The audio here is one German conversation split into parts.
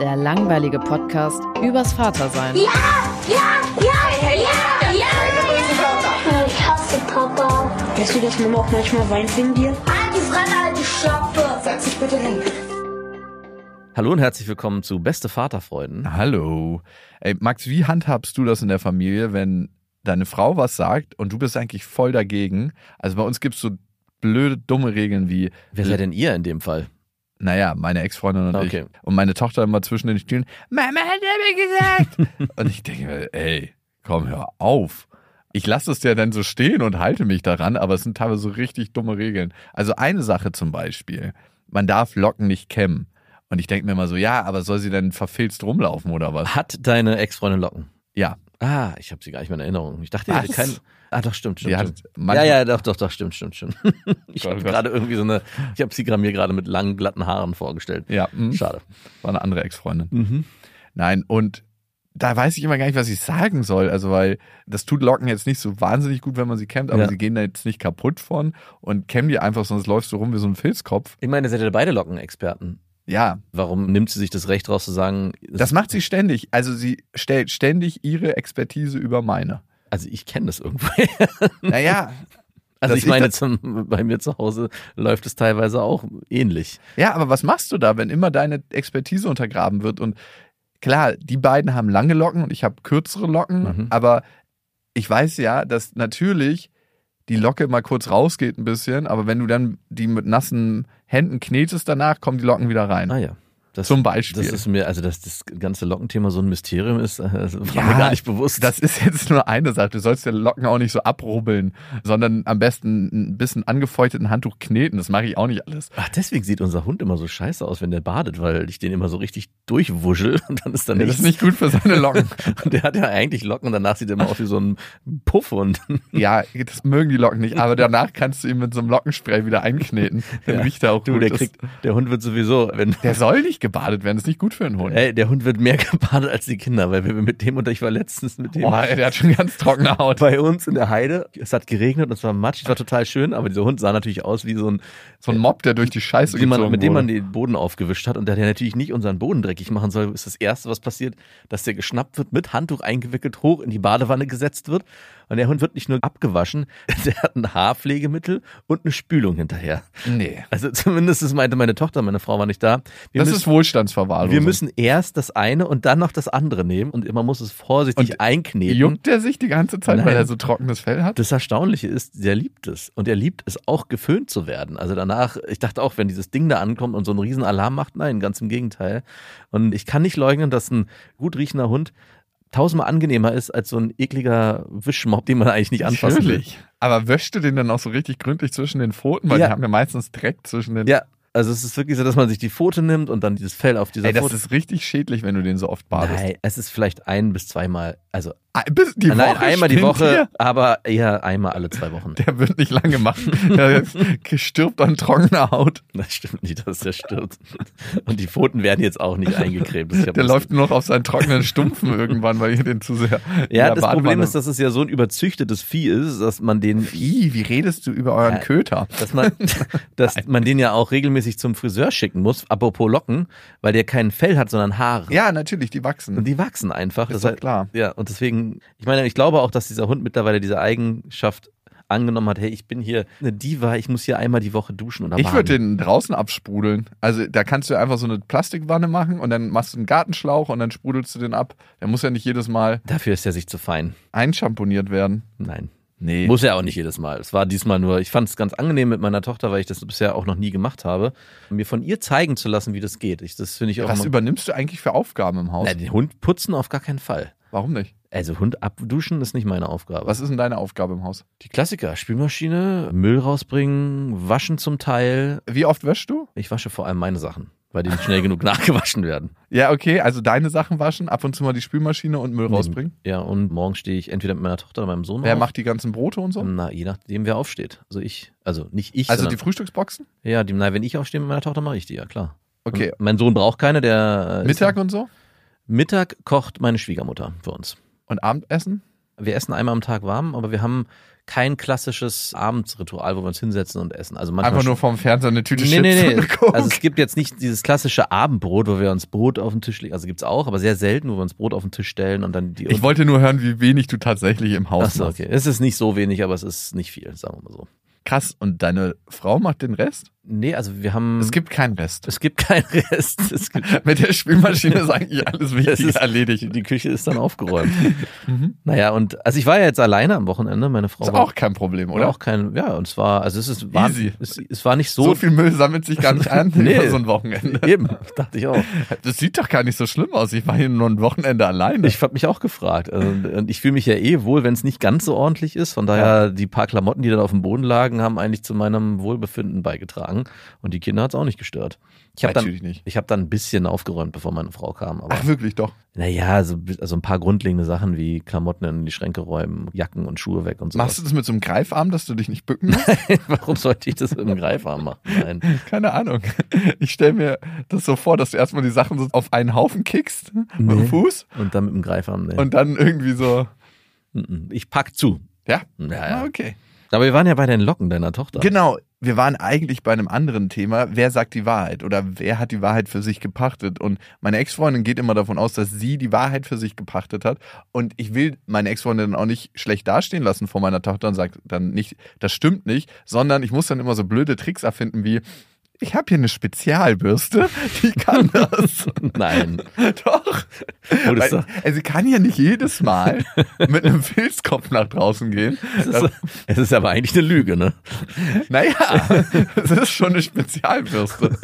Der langweilige Podcast übers Vatersein. Ja, ja, ja, ja, ja. Ich hasse Papa. Weißt du, dass Mama auch manchmal weint wegen dir? Halt die Fresse, halt die Schöpfe. Setz dich bitte hin. Hallo und herzlich willkommen zu Beste Vaterfreuden. Hallo. Ey, Max, wie handhabst du das in der Familie, wenn deine Frau was sagt und du bist eigentlich voll dagegen? Also bei uns gibt es so blöde, dumme Regeln wie, Wer seid denn ihr in dem Fall? Naja, meine Ex-Freundin und Okay. ich. Und meine Tochter immer zwischen den Stühlen, Mama hat mir gesagt. und ich denke mir, ey, komm, hör auf. Ich lasse es ja dann so stehen und halte mich daran, aber es sind teilweise so richtig dumme Regeln. Also eine Sache zum Beispiel, man darf Locken nicht kämmen. Und ich denke mir immer so, ja, aber soll sie denn verfilzt rumlaufen oder was? Hat deine Ex-Freundin Locken? Ja. Ah, ich habe sie gar nicht mehr in Erinnerung. Ich dachte, ihr hättet Was? kein. Ah, doch, stimmt, stimmt. Stimmt. Ja, ja, doch, doch, doch, stimmt, stimmt, stimmt. Ich habe gerade irgendwie so eine, ich habe sie gerade mir gerade mit langen, glatten Haaren vorgestellt. Ja, mhm. Schade. war eine andere Ex-Freundin. Mhm. Nein, und da weiß ich immer gar nicht, was ich sagen soll. Also, weil das tut Locken jetzt nicht so wahnsinnig gut, wenn man sie kämmt, aber Ja. sie gehen da jetzt nicht kaputt von und kämmen die einfach, sonst läufst du rum wie so ein Filzkopf. Ich meine, ihr seid ja beide Lockenexperten. Ja, Warum nimmt sie sich das Recht raus zu sagen, das macht sie ständig. Also, sie stellt ständig ihre Expertise über meine. also ich kenne das irgendwo. Naja, Also ich ich meine, das- zum, bei mir zu Hause läuft es teilweise auch ähnlich. ja, aber was machst du da, wenn immer deine Expertise untergraben wird? Und klar, die beiden haben lange Locken und ich habe kürzere Locken, Mhm. aber ich weiß ja, dass natürlich die Locke mal kurz rausgeht ein bisschen, aber wenn du dann die mit nassen Händen knetest danach, kommen die Locken wieder rein. Ah ja. Das, Zum Beispiel. Das ist mir, also dass das ganze Lockenthema so ein Mysterium ist, das war Ja, mir gar nicht bewusst. Das ist jetzt nur eine Sache. Du sollst ja Locken auch nicht so abrubbeln, sondern am besten ein bisschen angefeuchteten Handtuch kneten. Das mache ich auch nicht alles. Ach, deswegen sieht unser Hund immer so scheiße aus, wenn der badet, weil ich den immer so richtig durchwuschel und dann ist da Das nichts. ist nicht gut für seine Locken. Und der hat ja eigentlich Locken und danach sieht er immer aus wie so ein Puffhund. ja, das mögen die Locken nicht, aber danach kannst du ihn mit so einem Lockenspray wieder einkneten. Dann Ja. riecht er auch Du, gut. der Das- kriegt, der Hund wird sowieso, wenn, der soll nicht gebadet werden. Ist nicht gut für einen Hund. ey, der Hund wird mehr gebadet als die Kinder, weil wir mit dem und ich war letztens mit dem Boah, der hat schon ganz trockene Haut. bei uns in der Heide. Es hat geregnet und es war matschig, es war total schön, aber dieser Hund sah natürlich aus wie so ein, So ein Mob, der durch die Scheiße man, mit dem man wurde. den Boden aufgewischt hat und der, der natürlich nicht unseren Boden dreckig machen soll, ist das Erste, was passiert, dass der geschnappt wird, mit Handtuch eingewickelt, hoch in die Badewanne gesetzt wird und der Hund wird nicht nur abgewaschen, der hat ein Haarpflegemittel und eine Spülung hinterher. Nee. Also zumindest das meinte meine Tochter, meine Frau war nicht da. Wir Das müssen, ist Wohlstandsverwahrlosung. wir müssen erst das eine und dann noch das andere nehmen und man muss es vorsichtig Und einkneten. Juckt der sich die ganze Zeit, weil Nein. er so trockenes Fell hat? Das Erstaunliche ist, der liebt es. Und er liebt es auch, geföhnt zu werden. Also danach, ich dachte auch, wenn dieses Ding da ankommt und so einen riesen Alarm macht, nein, ganz im Gegenteil. Und ich kann nicht leugnen, dass ein gut riechender Hund tausendmal angenehmer ist als so ein ekliger Wischmob, den man eigentlich nicht anfassen will. Natürlich. Aber wäschst du den dann auch so richtig gründlich zwischen den Pfoten? Weil Ja. die haben ja meistens Dreck zwischen den. Ja, also es ist wirklich so, dass man sich die Pfote nimmt und dann dieses Fell auf dieser Ey, das Pfote. ist richtig schädlich, wenn du den so oft badest. Nein, es ist vielleicht ein bis zweimal, also die nein, Woche einmal die Woche, hier? aber eher einmal alle zwei Wochen. Der wird nicht lange machen. Der stirbt an trockener Haut. Das stimmt nicht, dass der stirbt. Und die Pfoten werden jetzt auch nicht eingecremt. Der läuft nur noch auf seinen trockenen Stumpfen irgendwann, weil ihr den zu sehr. Ja, das Problem Badewanne- ist, dass es ja so ein überzüchtetes Vieh ist, dass man den, Wie, wie redest du über euren Ja. Köter? dass man, dass man den ja auch regelmäßig zum Friseur schicken muss, apropos Locken, weil der kein Fell hat, sondern Haare. Ja, natürlich, die wachsen. Und die wachsen einfach. ist Das doch heißt- klar. Ja, und deswegen, ich meine, ich glaube auch, dass dieser Hund mittlerweile diese Eigenschaft angenommen hat, hey, ich bin hier eine Diva, ich muss hier einmal die Woche duschen oder Ich würde den draußen absprudeln. Also da kannst du einfach so eine Plastikwanne machen und dann machst du einen Gartenschlauch und dann sprudelst du den ab. Der muss ja nicht jedes Mal Dafür ist er sich zu fein. einschamponiert werden. Nein. Nee. Muss ja auch nicht jedes Mal. Es war diesmal nur, ich fand es ganz angenehm mit meiner Tochter, weil ich das bisher auch noch nie gemacht habe, mir von ihr zeigen zu lassen, wie das geht. Ich, das finde ich auch Was übernimmst du eigentlich für Aufgaben im Haus? Na, den Hund putzen auf gar keinen Fall. Warum nicht? Also Hund abduschen ist nicht meine Aufgabe. Was ist denn deine Aufgabe im Haus? Die Klassiker, Spülmaschine, Müll rausbringen, waschen zum Teil. Wie oft wäschst du? Ich wasche vor allem meine Sachen, weil die nicht schnell genug nachgewaschen werden. Ja, okay, also deine Sachen waschen, ab und zu mal die Spülmaschine und Müll rausbringen. Ja, und morgen stehe ich entweder mit meiner Tochter oder meinem Sohn Wer auf. macht die ganzen Brote und so? Na, je nachdem, wer aufsteht. Also ich, also nicht ich, Also die Frühstücksboxen? ja, die, na, wenn ich aufstehe mit meiner Tochter, mache ich die, ja klar. Okay. Und mein Sohn braucht keine, der äh, Mittag und so? Mittag kocht meine Schwiegermutter für uns. Und Abendessen? Wir essen einmal am Tag warm, aber wir haben kein klassisches Abendsritual, wo wir uns hinsetzen und essen. Also manchmal Einfach nur vorm Fernseher eine Tüte Nee, Chips nee, nee. Also es gibt jetzt nicht dieses klassische Abendbrot, wo wir uns Brot auf den Tisch legen. Also gibt's auch, aber sehr selten, wo wir uns Brot auf den Tisch stellen und dann die. ich wollte nur hören, wie wenig du tatsächlich im Haus Achso, machst. okay. Es ist nicht so wenig, aber es ist nicht viel, sagen wir mal so. Krass. Und deine Frau macht den Rest? Nee, also wir haben. Es gibt keinen Rest. es gibt keinen Rest. Es gibt, Mit der Spülmaschine ist eigentlich alles es Wichtige ist erledigt. Die Küche ist dann aufgeräumt. Naja, und also ich war ja jetzt alleine am Wochenende. Meine Frau Ist war auch kein Problem, oder? auch kein. Ja, und es war, also es ist war, Easy. Es, es war nicht So, so. viel Müll sammelt sich gar nicht an Nee. über so ein Wochenende. Eben, dachte ich auch. Das sieht doch gar nicht so schlimm aus. Ich war hier nur ein Wochenende alleine. Ich habe mich auch gefragt. Also, und ich fühle mich ja eh wohl, wenn es nicht ganz so ordentlich ist. Von daher, die paar Klamotten, die dann auf dem Boden lagen, haben eigentlich zu meinem Wohlbefinden beigetragen. Und die Kinder hat es auch nicht gestört. Ich habe dann, nicht. ich habe dann ein bisschen aufgeräumt, bevor meine Frau kam. Aber Ach, wirklich doch. naja, so, also ein paar grundlegende Sachen wie Klamotten in die Schränke räumen, Jacken und Schuhe weg und so. Machst du das mit so einem Greifarm, dass du dich nicht bücken musst? Warum sollte ich das mit dem Greifarm machen? Nein. Keine Ahnung. Ich stelle mir das so vor, dass du erstmal die Sachen so auf einen Haufen kickst mit dem Nee. Fuß Und dann mit dem Greifarm, nee. und dann irgendwie so. Ich pack zu. Ja. Ja, Ah, ja. okay. Aber wir waren ja bei den Locken deiner Tochter. Genau. Wir waren eigentlich bei einem anderen Thema. Wer sagt die Wahrheit oder wer hat die Wahrheit für sich gepachtet? Und meine Ex-Freundin geht immer davon aus, dass sie die Wahrheit für sich gepachtet hat. Und ich will meine Ex-Freundin auch nicht schlecht dastehen lassen vor meiner Tochter und sagt dann nicht, das stimmt nicht, sondern ich muss dann immer so blöde Tricks erfinden wie, ich habe hier eine Spezialbürste, die kann das. Nein. Doch. Das Weil, doch- also sie kann ja nicht jedes Mal mit einem Filzkopf nach draußen gehen. Es ist, es ist aber eigentlich eine Lüge, ne? Naja, es ist schon eine Spezialbürste.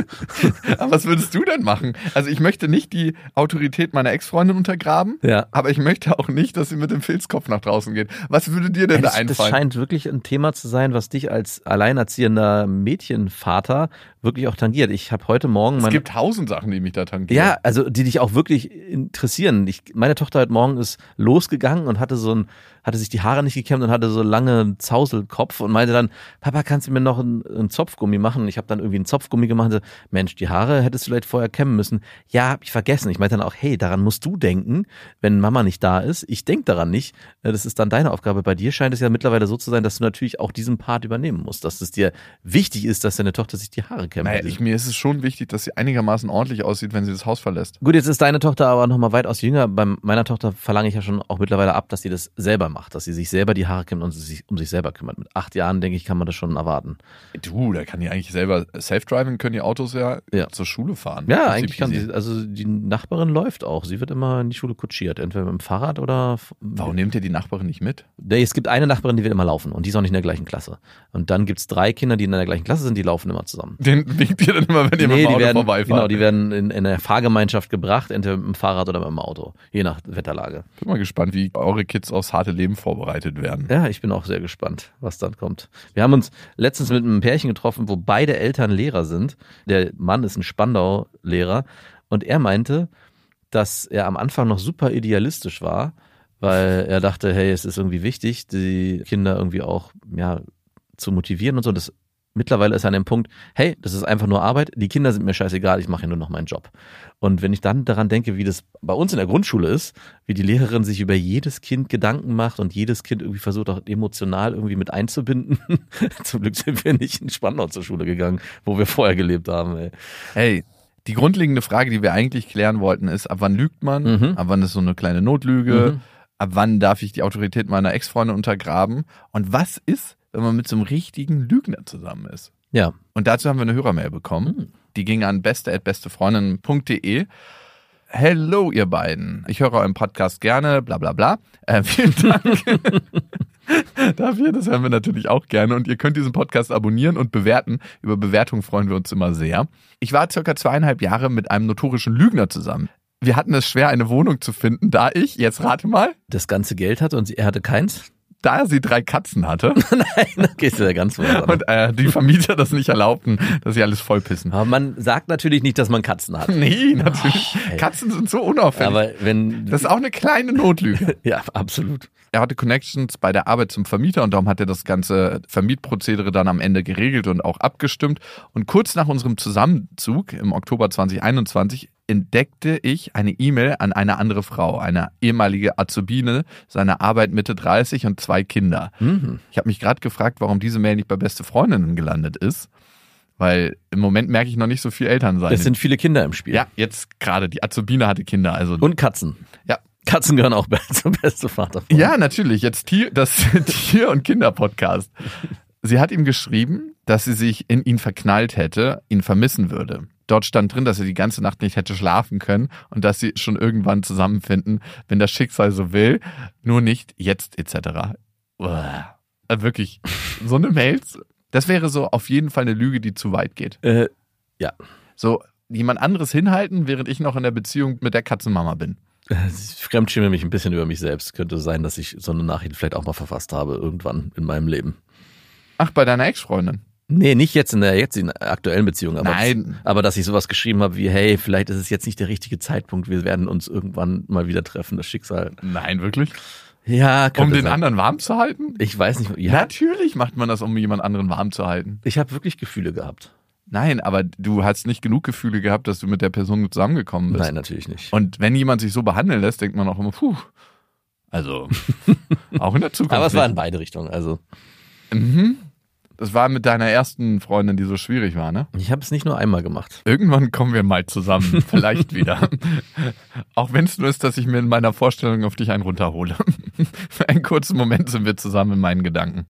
Aber was würdest du denn machen? Also ich möchte nicht die Autorität meiner Ex-Freundin untergraben, Ja. aber ich möchte auch nicht, dass sie mit dem Filzkopf nach draußen geht. Was würde dir denn da Das, das einfallen? scheint wirklich ein Thema zu sein, was dich als alleinerziehender Mädchenvater wirklich auch tangiert. Ich habe heute Morgen es gibt tausend Sachen, die mich da tangieren. ja, also die dich auch wirklich interessieren. Ich, meine Tochter heute Morgen ist losgegangen und hatte so ein, hatte sich die Haare nicht gekämmt und hatte so lange Zauselkopf und meinte dann, Papa, kannst du mir noch einen, einen Zopfgummi machen? Und ich habe dann irgendwie einen Zopfgummi gemacht und so, Mensch, die Haare hättest du vielleicht vorher kämmen müssen. Ja, hab ich vergessen. Ich meinte dann auch, hey, daran musst du denken, wenn Mama nicht da ist. Ich denk daran nicht. Äh, Das ist dann deine Aufgabe. Bei dir scheint es ja mittlerweile so zu sein, dass du natürlich auch diesen Part übernehmen musst, dass es dir wichtig ist, dass deine Tochter sich die Haare kämmt. Naja, ich, mir ist es schon wichtig, dass sie einigermaßen ordentlich aussieht, wenn sie das Haus verlässt. Gut, jetzt ist deine Tochter aber noch mal weitaus jünger. Bei meiner Tochter verlange ich ja schon auch mittlerweile ab, dass sie das selber macht, dass sie sich selber die Haare kämmt und sich um sich selber kümmert. Mit acht Jahren, denke ich, kann man das schon erwarten. Du, da kann die eigentlich selber Self-Driving, können die Autos ja, Ja. zur Schule fahren. Ja, eigentlich kann sie, also die Nachbarin läuft auch. Sie wird immer in die Schule kutschiert, entweder mit dem Fahrrad oder. Warum nehmt ihr die Nachbarin nicht mit? Nee, es gibt eine Nachbarin, die wird immer laufen und die ist auch nicht in der gleichen Klasse. Und dann gibt's drei Kinder, die in der gleichen Klasse sind, die laufen immer zusammen. Den winkt ihr dann immer, wenn ihr mit dem die Auto werden, vorbeifahrt. genau, die werden in, in eine Fahrgemeinschaft gebracht, entweder mit dem Fahrrad oder mit dem Auto, je nach Wetterlage. Bin mal gespannt, wie eure Kids aufs harte Leben vorbereitet werden. Ja, ich bin auch sehr gespannt, was dann kommt. Wir haben uns letztens mit einem Pärchen getroffen, wo beide Eltern Lehrer sind. Der Mann ist ein Spandau-Lehrer und er meinte, dass er am Anfang noch super idealistisch war, weil er dachte, hey, es ist irgendwie wichtig, die Kinder irgendwie auch ja, zu motivieren und so. Das mittlerweile ist er an dem Punkt, hey, das ist einfach nur Arbeit, die Kinder sind mir scheißegal, ich mache ja nur noch meinen Job. Und wenn ich dann daran denke, wie das bei uns in der Grundschule ist, wie die Lehrerin sich über jedes Kind Gedanken macht und jedes Kind irgendwie versucht auch emotional irgendwie mit einzubinden. Zum Glück sind wir nicht in Spandau zur Schule gegangen, wo wir vorher gelebt haben. Ey. Hey, die grundlegende Frage, die wir eigentlich klären wollten, ist, ab wann lügt man? Mhm. Ab wann ist so eine kleine Notlüge? Mhm. Ab wann darf ich die Autorität meiner Ex-Freundin untergraben? Und was ist, wenn man mit so einem richtigen Lügner zusammen ist. Ja. Und dazu haben wir eine Hörermail bekommen. Die ging an beste.bestefreundin.de. Hello, ihr beiden. Ich höre euren Podcast gerne, bla bla bla. Äh, vielen Dank dafür. Das hören wir natürlich auch gerne. Und ihr könnt diesen Podcast abonnieren und bewerten. Über Bewertungen freuen wir uns immer sehr. Ich war circa zweieinhalb Jahre mit einem notorischen Lügner zusammen. Wir hatten es schwer, eine Wohnung zu finden, da ich, jetzt rate mal, Das ganze Geld hatte und er hatte keins? Da sie drei Katzen hatte Nein, okay, ist ja ganz wunderbar. und äh, die Vermieter das nicht erlaubten, dass sie alles vollpissen. Aber man sagt natürlich nicht, dass man Katzen hat. Nee, natürlich. ey. Katzen sind so unauffällig. Aber wenn. das ist auch eine kleine Notlüge. ja, absolut. Er hatte Connections bei der Arbeit zum Vermieter und darum hat er das ganze Vermietprozedere dann am Ende geregelt und auch abgestimmt. Und kurz nach unserem Zusammenzug im Oktober 2021 entdeckte ich eine E-Mail an eine andere Frau, eine ehemalige Azubine seiner Arbeit Mitte 30 und zwei Kinder. Mhm. Ich habe mich gerade gefragt, warum diese Mail nicht bei beste Freundinnen gelandet ist, weil im Moment merke ich noch nicht so viel Eltern sein. Es sind viele Kinder im Spiel. ja, jetzt gerade die Azubine hatte Kinder, also Und Katzen. ja. Katzen gehören auch zum beste Vater. Ja, natürlich. Jetzt Tier, das Tier- und Kinder-Podcast. Sie hat ihm geschrieben, dass sie sich in ihn verknallt hätte, ihn vermissen würde. Dort stand drin, dass sie die ganze Nacht nicht hätte schlafen können und dass sie schon irgendwann zusammenfinden, wenn das Schicksal so will, nur nicht jetzt etc. Uah. Äh, Wirklich, so eine Mails, das wäre so auf jeden Fall eine Lüge, die zu weit geht. Äh, ja. So jemand anderes hinhalten, während ich noch in der Beziehung mit der Katzenmama bin. Ich fremdschäme mich ein bisschen über mich selbst. Könnte sein, dass ich so eine Nachricht vielleicht auch mal verfasst habe, irgendwann in meinem Leben. Ach, bei deiner Ex-Freundin. Nee, nicht jetzt in der jetzigen aktuellen Beziehung, aber, Nein. aber dass ich sowas geschrieben habe wie, hey, vielleicht ist es jetzt nicht der richtige Zeitpunkt, wir werden uns irgendwann mal wieder treffen, das Schicksal. Nein, wirklich? Ja, Um den sein. anderen warm zu halten? Ich weiß nicht, ja, Natürlich macht man das, um jemand anderen warm zu halten. ich habe wirklich Gefühle gehabt. Nein, aber du hast nicht genug Gefühle gehabt, dass du mit der Person zusammengekommen bist. Nein, natürlich nicht. Und wenn jemand sich so behandeln lässt, denkt man auch immer, puh. Also, auch in der Zukunft. aber es war in beide Richtungen. Also Mhm. Das war mit deiner ersten Freundin, die so schwierig war, ne? ich habe es nicht nur einmal gemacht. Irgendwann kommen wir mal zusammen, vielleicht wieder. Auch wenn es nur ist, dass ich mir in meiner Vorstellung auf dich einen runterhole. Für einen kurzen Moment sind wir zusammen in meinen Gedanken.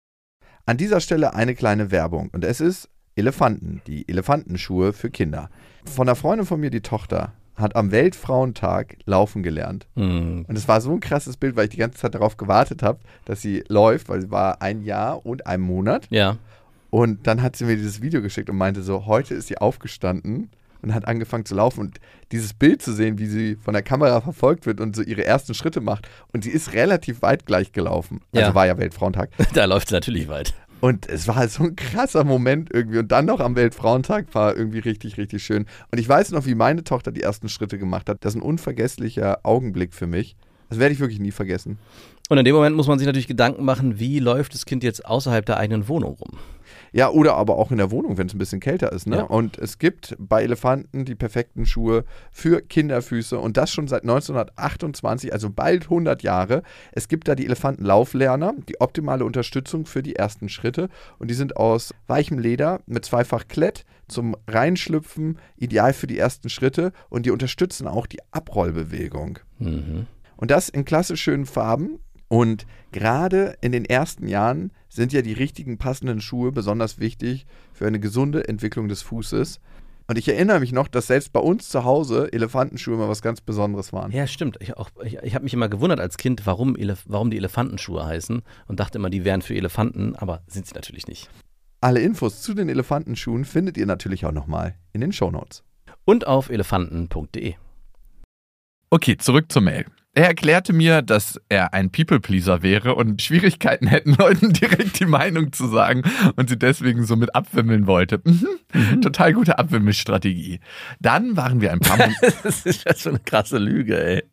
An dieser Stelle eine kleine Werbung und es ist Elefanten, die Elefantenschuhe für Kinder. Von einer Freundin von mir, die Tochter, hat am Weltfrauentag laufen gelernt. Hm. Und es war so ein krasses Bild, weil ich die ganze Zeit darauf gewartet habe, dass sie läuft, weil sie war ein Jahr und ein Monat. Ja. Und dann hat sie mir dieses Video geschickt und meinte so, heute ist sie aufgestanden und hat angefangen zu laufen. Und dieses Bild zu sehen, wie sie von der Kamera verfolgt wird und so ihre ersten Schritte macht. Und sie ist relativ weit gleich gelaufen. Also Ja. war ja Weltfrauentag. Da läuft es natürlich weit. Und es war halt so ein krasser Moment irgendwie. Und dann noch am Weltfrauentag war irgendwie richtig, richtig schön. Und ich weiß noch, wie meine Tochter die ersten Schritte gemacht hat. Das ist ein unvergesslicher Augenblick für mich. Das werde ich wirklich nie vergessen. Und in dem Moment muss man sich natürlich Gedanken machen, wie läuft das Kind jetzt außerhalb der eigenen Wohnung rum? Ja, oder aber auch in der Wohnung, wenn es ein bisschen kälter ist. Ne? Ja. Und es gibt bei Elefanten die perfekten Schuhe für Kinderfüße und das schon seit 1928, also bald 100 Jahre. Es gibt da die Elefantenlauflerner, die optimale Unterstützung für die ersten Schritte und die sind aus weichem Leder mit zweifach Klett zum Reinschlüpfen, ideal für die ersten Schritte und die unterstützen auch die Abrollbewegung. Mhm. Und das in klassisch schönen Farben. Und gerade in den ersten Jahren sind ja die richtigen passenden Schuhe besonders wichtig für eine gesunde Entwicklung des Fußes. Und ich erinnere mich noch, dass selbst bei uns zu Hause Elefantenschuhe immer was ganz Besonderes waren. Ja, stimmt. Ich, auch- ich, ich habe mich immer gewundert als Kind, warum, Elef warum die Elefantenschuhe heißen und dachte immer, die wären für Elefanten, aber sind sie natürlich nicht. Alle Infos zu den Elefantenschuhen findet ihr natürlich auch nochmal in den Shownotes. Und auf elefanten.de. Okay, zurück zur Mail. Er erklärte mir, dass er ein People-Pleaser wäre und Schwierigkeiten hätten, Leuten direkt die Meinung zu sagen und sie deswegen so mit abwimmeln wollte. Mhm. Total gute Abwimmelstrategie. Dann waren wir ein paar Monate. Das ist was für eine krasse Lüge, ey.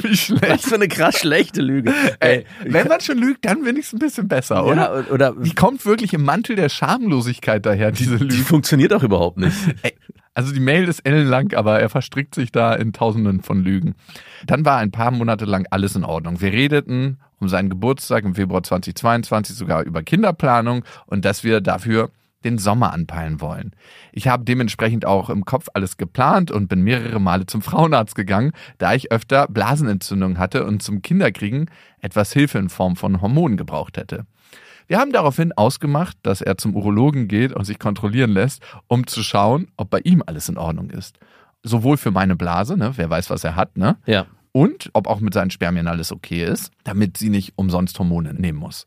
Wie schlecht. Was für eine krass schlechte Lüge. Ey, wenn man schon lügt, dann wenigstens ein bisschen besser, oder? ja, oder Die kommt wirklich im Mantel der Schamlosigkeit daher, diese die Lüge. funktioniert auch überhaupt nicht. Also die Mail ist ellenlang, aber er verstrickt sich da in tausenden von Lügen. Dann war ein paar Monate lang alles in Ordnung. Wir redeten um seinen Geburtstag im Februar 2022 sogar über Kinderplanung und dass wir dafür den Sommer anpeilen wollen. Ich habe dementsprechend auch im Kopf alles geplant und bin mehrere Male zum Frauenarzt gegangen, da ich öfter Blasenentzündung hatte und zum Kinderkriegen etwas Hilfe in Form von Hormonen gebraucht hätte. Wir haben daraufhin ausgemacht, dass er zum Urologen geht und sich kontrollieren lässt, um zu schauen, ob bei ihm alles in Ordnung ist. Sowohl für meine Blase, ne, wer weiß, was er hat, ne? Ja. Und ob auch mit seinen Spermien alles okay ist, damit sie nicht umsonst Hormone nehmen muss.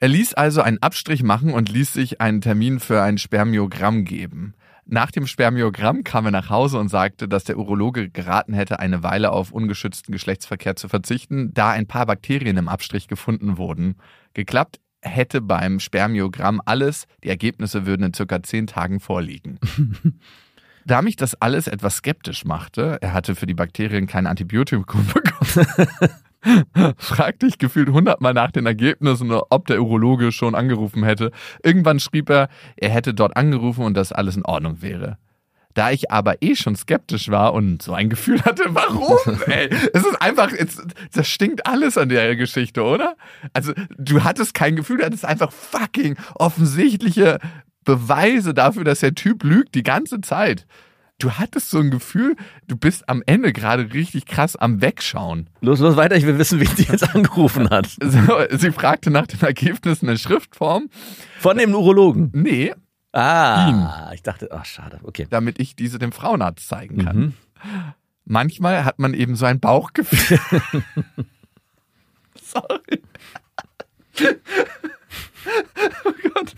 Er ließ also einen Abstrich machen und ließ sich einen Termin für ein Spermiogramm geben. Nach dem Spermiogramm kam er nach Hause und sagte, dass der Urologe geraten hätte, eine Weile auf ungeschützten Geschlechtsverkehr zu verzichten, da ein paar Bakterien im Abstrich gefunden wurden. Geklappt hätte beim Spermiogramm alles, die Ergebnisse würden in circa zehn Tagen vorliegen. Da mich das alles etwas skeptisch machte, er hatte für die Bakterien kein Antibiotikum bekommen, fragte ich gefühlt hundertmal nach den Ergebnissen, ob der Urologe schon angerufen hätte. Irgendwann schrieb er, er hätte dort angerufen und dass alles in Ordnung wäre. Da ich aber eh schon skeptisch war und so ein Gefühl hatte, warum? Ey, es ist einfach, es, das stinkt alles an der Geschichte, oder? Also, du hattest kein Gefühl, du hattest einfach fucking offensichtliche Beweise dafür, dass der Typ lügt die ganze Zeit. Du hattest so ein Gefühl, du bist am Ende gerade richtig krass am Wegschauen. Los, los weiter, ich will wissen, wie sie jetzt angerufen hat. So, sie fragte nach den Ergebnissen in Schriftform. Von dem Urologen. Nee, Ah, ich dachte, ach, schade, okay. damit ich diese dem Frauenarzt zeigen kann. Mhm. Manchmal hat man eben so ein Bauchgefühl. Sorry. Oh Gott.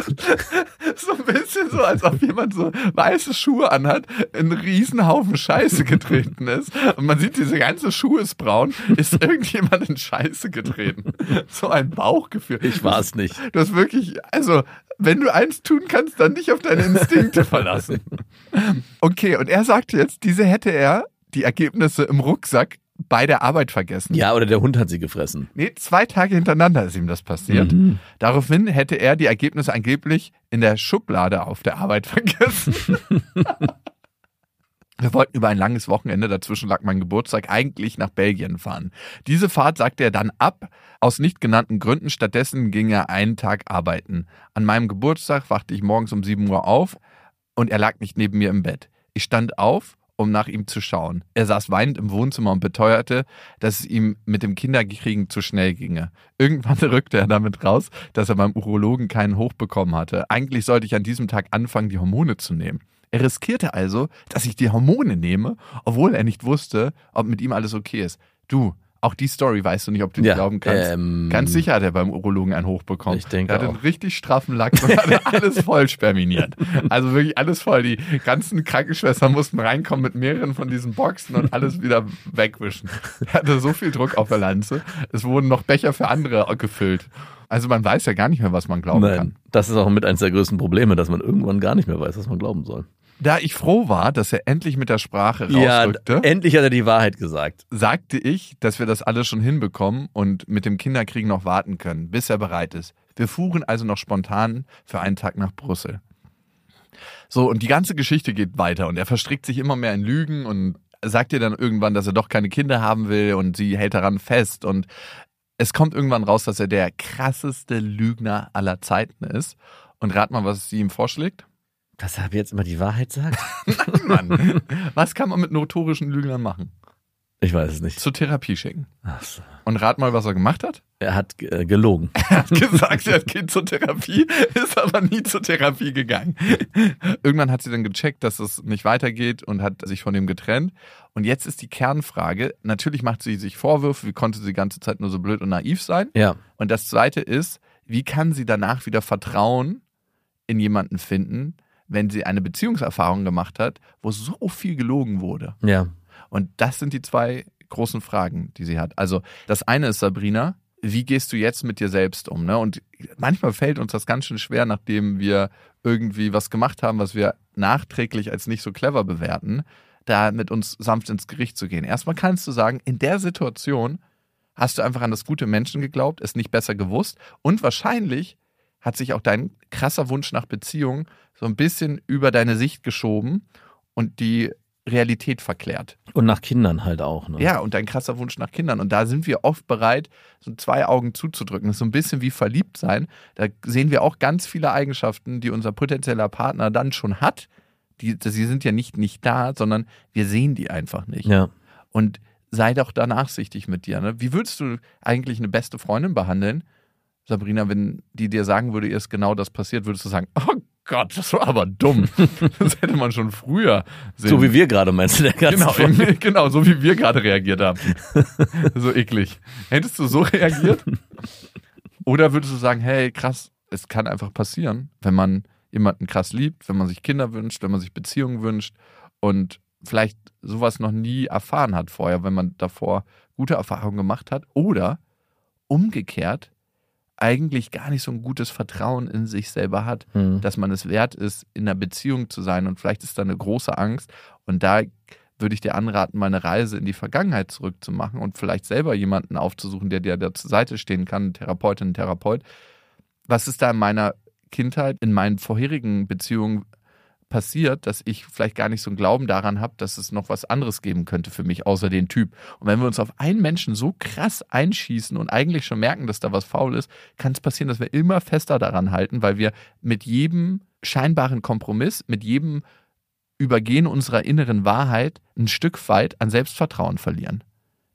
So ein bisschen so, als ob jemand so weiße Schuhe anhat, in einen Riesenhaufen Scheiße getreten ist. Und man sieht, diese ganze Schuhe ist braun. Ist irgendjemand in Scheiße getreten? So ein Bauchgefühl. Ich war es nicht. Du hast wirklich, also, wenn du eins tun kannst, dann nicht auf deine Instinkte verlassen. Okay, und er sagte jetzt, diese hätte er, die Ergebnisse im Rucksack, bei der Arbeit vergessen. Ja, oder der Hund hat sie gefressen. Nee, zwei Tage hintereinander ist ihm das passiert. Mhm. Daraufhin hätte er die Ergebnisse angeblich in der Schublade auf der Arbeit vergessen. Wir wollten über ein langes Wochenende, dazwischen lag mein Geburtstag, eigentlich nach Belgien fahren. Diese Fahrt sagte er dann ab, aus nicht genannten Gründen. Stattdessen ging er einen Tag arbeiten. An meinem Geburtstag wachte ich morgens um 7 Uhr auf und er lag nicht neben mir im Bett. Ich stand auf, um nach ihm zu schauen. Er saß weinend im Wohnzimmer und beteuerte, dass es ihm mit dem Kinderkriegen zu schnell ginge. Irgendwann rückte er damit raus, dass er beim Urologen keinen Hoch bekommen hatte. Eigentlich sollte ich an diesem Tag anfangen, die Hormone zu nehmen. Er riskierte also, dass ich die Hormone nehme, obwohl er nicht wusste, ob mit ihm alles okay ist. Du, auch die Story weißt du nicht, ob du die Ja, glauben kannst. ähm, Ganz sicher hat er beim Urologen einen Hoch bekommen. Ich denke er hatte auch. einen richtig straffen Lack und hatte alles voll sperminiert. Also wirklich alles voll. Die ganzen Krankenschwestern mussten reinkommen mit mehreren von diesen Boxen und alles wieder wegwischen. Er hatte so viel Druck auf der Lanze. Es wurden noch Becher für andere gefüllt. Also man weiß ja gar nicht mehr, was man glauben kann. Nein, das ist auch mit eines der größten Probleme, dass man irgendwann gar nicht mehr weiß, was man glauben soll. Da ich froh war, dass er endlich mit der Sprache Ja, rausrückte, endlich hat er die Wahrheit gesagt. sagte ich, dass wir das alles schon hinbekommen und mit dem Kinderkrieg noch warten können, bis er bereit ist. Wir fuhren also noch spontan für einen Tag nach Brüssel. So, und die ganze Geschichte geht weiter und er verstrickt sich immer mehr in Lügen und sagt ihr dann irgendwann, dass er doch keine Kinder haben will und sie hält daran fest und es kommt irgendwann raus, dass er der krasseste Lügner aller Zeiten ist. Und rat mal, was sie ihm vorschlägt. Dass er jetzt immer die Wahrheit sagt? Mann, was kann man mit notorischen Lügnern machen? Ich weiß es nicht. Zur Therapie schicken. Ach so. Und rat mal, was er gemacht hat. Er hat äh, gelogen. Er hat gesagt, er geht zur Therapie, ist aber nie zur Therapie gegangen. Irgendwann hat sie dann gecheckt, dass es nicht weitergeht und hat sich von ihm getrennt. Und jetzt ist die Kernfrage, natürlich macht sie sich Vorwürfe, wie konnte sie die ganze Zeit nur so blöd und naiv sein? Ja. Und das zweite ist, wie kann sie danach wieder Vertrauen in jemanden finden, wenn sie eine Beziehungserfahrung gemacht hat, wo so viel gelogen wurde? Ja. Und das sind die zwei großen Fragen, die sie hat. Also das eine ist, Sabrina, wie gehst du jetzt mit dir selbst um? Ne? Und manchmal fällt uns das ganz schön schwer, nachdem wir irgendwie was gemacht haben, was wir nachträglich als nicht so clever bewerten, da mit uns sanft ins Gericht zu gehen. Erstmal kannst du sagen, in der Situation hast du einfach an das gute Menschen geglaubt, es nicht besser gewusst und wahrscheinlich hat sich auch dein krasser Wunsch nach Beziehung so ein bisschen über deine Sicht geschoben und die Realität verklärt. Und nach Kindern halt auch. Ne? Ja, und dein krasser Wunsch nach Kindern. Und da sind wir oft bereit, so zwei Augen zuzudrücken. Das ist so ein bisschen wie verliebt sein. Da sehen wir auch ganz viele Eigenschaften, die unser potenzieller Partner dann schon hat. Die, sie sind ja nicht nicht da, sondern wir sehen die einfach nicht. Ja. Und sei doch da nachsichtig mit dir. Ne? Wie würdest du eigentlich eine beste Freundin behandeln, Sabrina, wenn die dir sagen würde, ihr ist genau das passiert, würdest du sagen, oh Gott, das war aber dumm. Das hätte man schon früher sehen. So wie wir gerade meinst du der ganze Genau, Folge? genau, so wie wir gerade reagiert haben. so eklig. Hättest du so reagiert? Oder würdest du sagen, hey, krass, es kann einfach passieren, wenn man jemanden krass liebt, wenn man sich Kinder wünscht, wenn man sich Beziehungen wünscht und vielleicht sowas noch nie erfahren hat vorher, wenn man davor gute Erfahrungen gemacht hat. Oder umgekehrt eigentlich gar nicht so ein gutes Vertrauen in sich selber hat, Hm. dass man es wert ist, in einer Beziehung zu sein. Und vielleicht ist da eine große Angst. Und da würde ich dir anraten, mal eine Reise in die Vergangenheit zurückzumachen und vielleicht selber jemanden aufzusuchen, der dir da zur Seite stehen kann, Therapeutin, Therapeut. Was ist da in meiner Kindheit, in meinen vorherigen Beziehungen passiert, dass ich vielleicht gar nicht so einen Glauben daran habe, dass es noch was anderes geben könnte für mich, außer den Typ. Und wenn wir uns auf einen Menschen so krass einschießen und eigentlich schon merken, dass da was faul ist, kann es passieren, dass wir immer fester daran halten, weil wir mit jedem scheinbaren Kompromiss, mit jedem Übergehen unserer inneren Wahrheit ein Stück weit an Selbstvertrauen verlieren.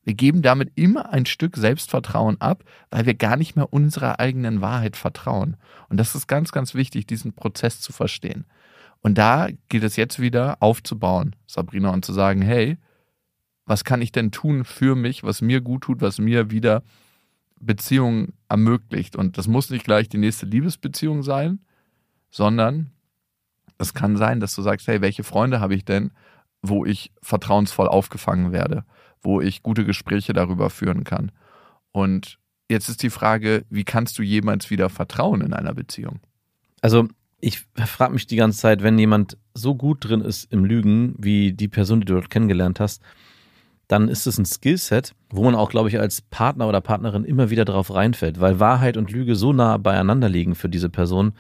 Wir geben damit immer ein Stück Selbstvertrauen ab, weil wir gar nicht mehr unserer eigenen Wahrheit vertrauen. Und das ist ganz, ganz wichtig, diesen Prozess zu verstehen. Und da geht es jetzt wieder aufzubauen, Sabrina, und zu sagen, hey, was kann ich denn tun für mich, was mir gut tut, was mir wieder Beziehungen ermöglicht. Und das muss nicht gleich die nächste Liebesbeziehung sein, sondern es kann sein, dass du sagst, hey, welche Freunde habe ich denn, wo ich vertrauensvoll aufgefangen werde, wo ich gute Gespräche darüber führen kann. Und jetzt ist die Frage, wie kannst du jemals wieder vertrauen in einer Beziehung? Also ich frage mich die ganze Zeit, wenn jemand so gut drin ist im Lügen, wie die Person, die du dort kennengelernt hast, dann ist es ein Skillset, wo man auch, glaube ich, als Partner oder Partnerin immer wieder darauf reinfällt, weil Wahrheit und Lüge so nah beieinander liegen für diese Person,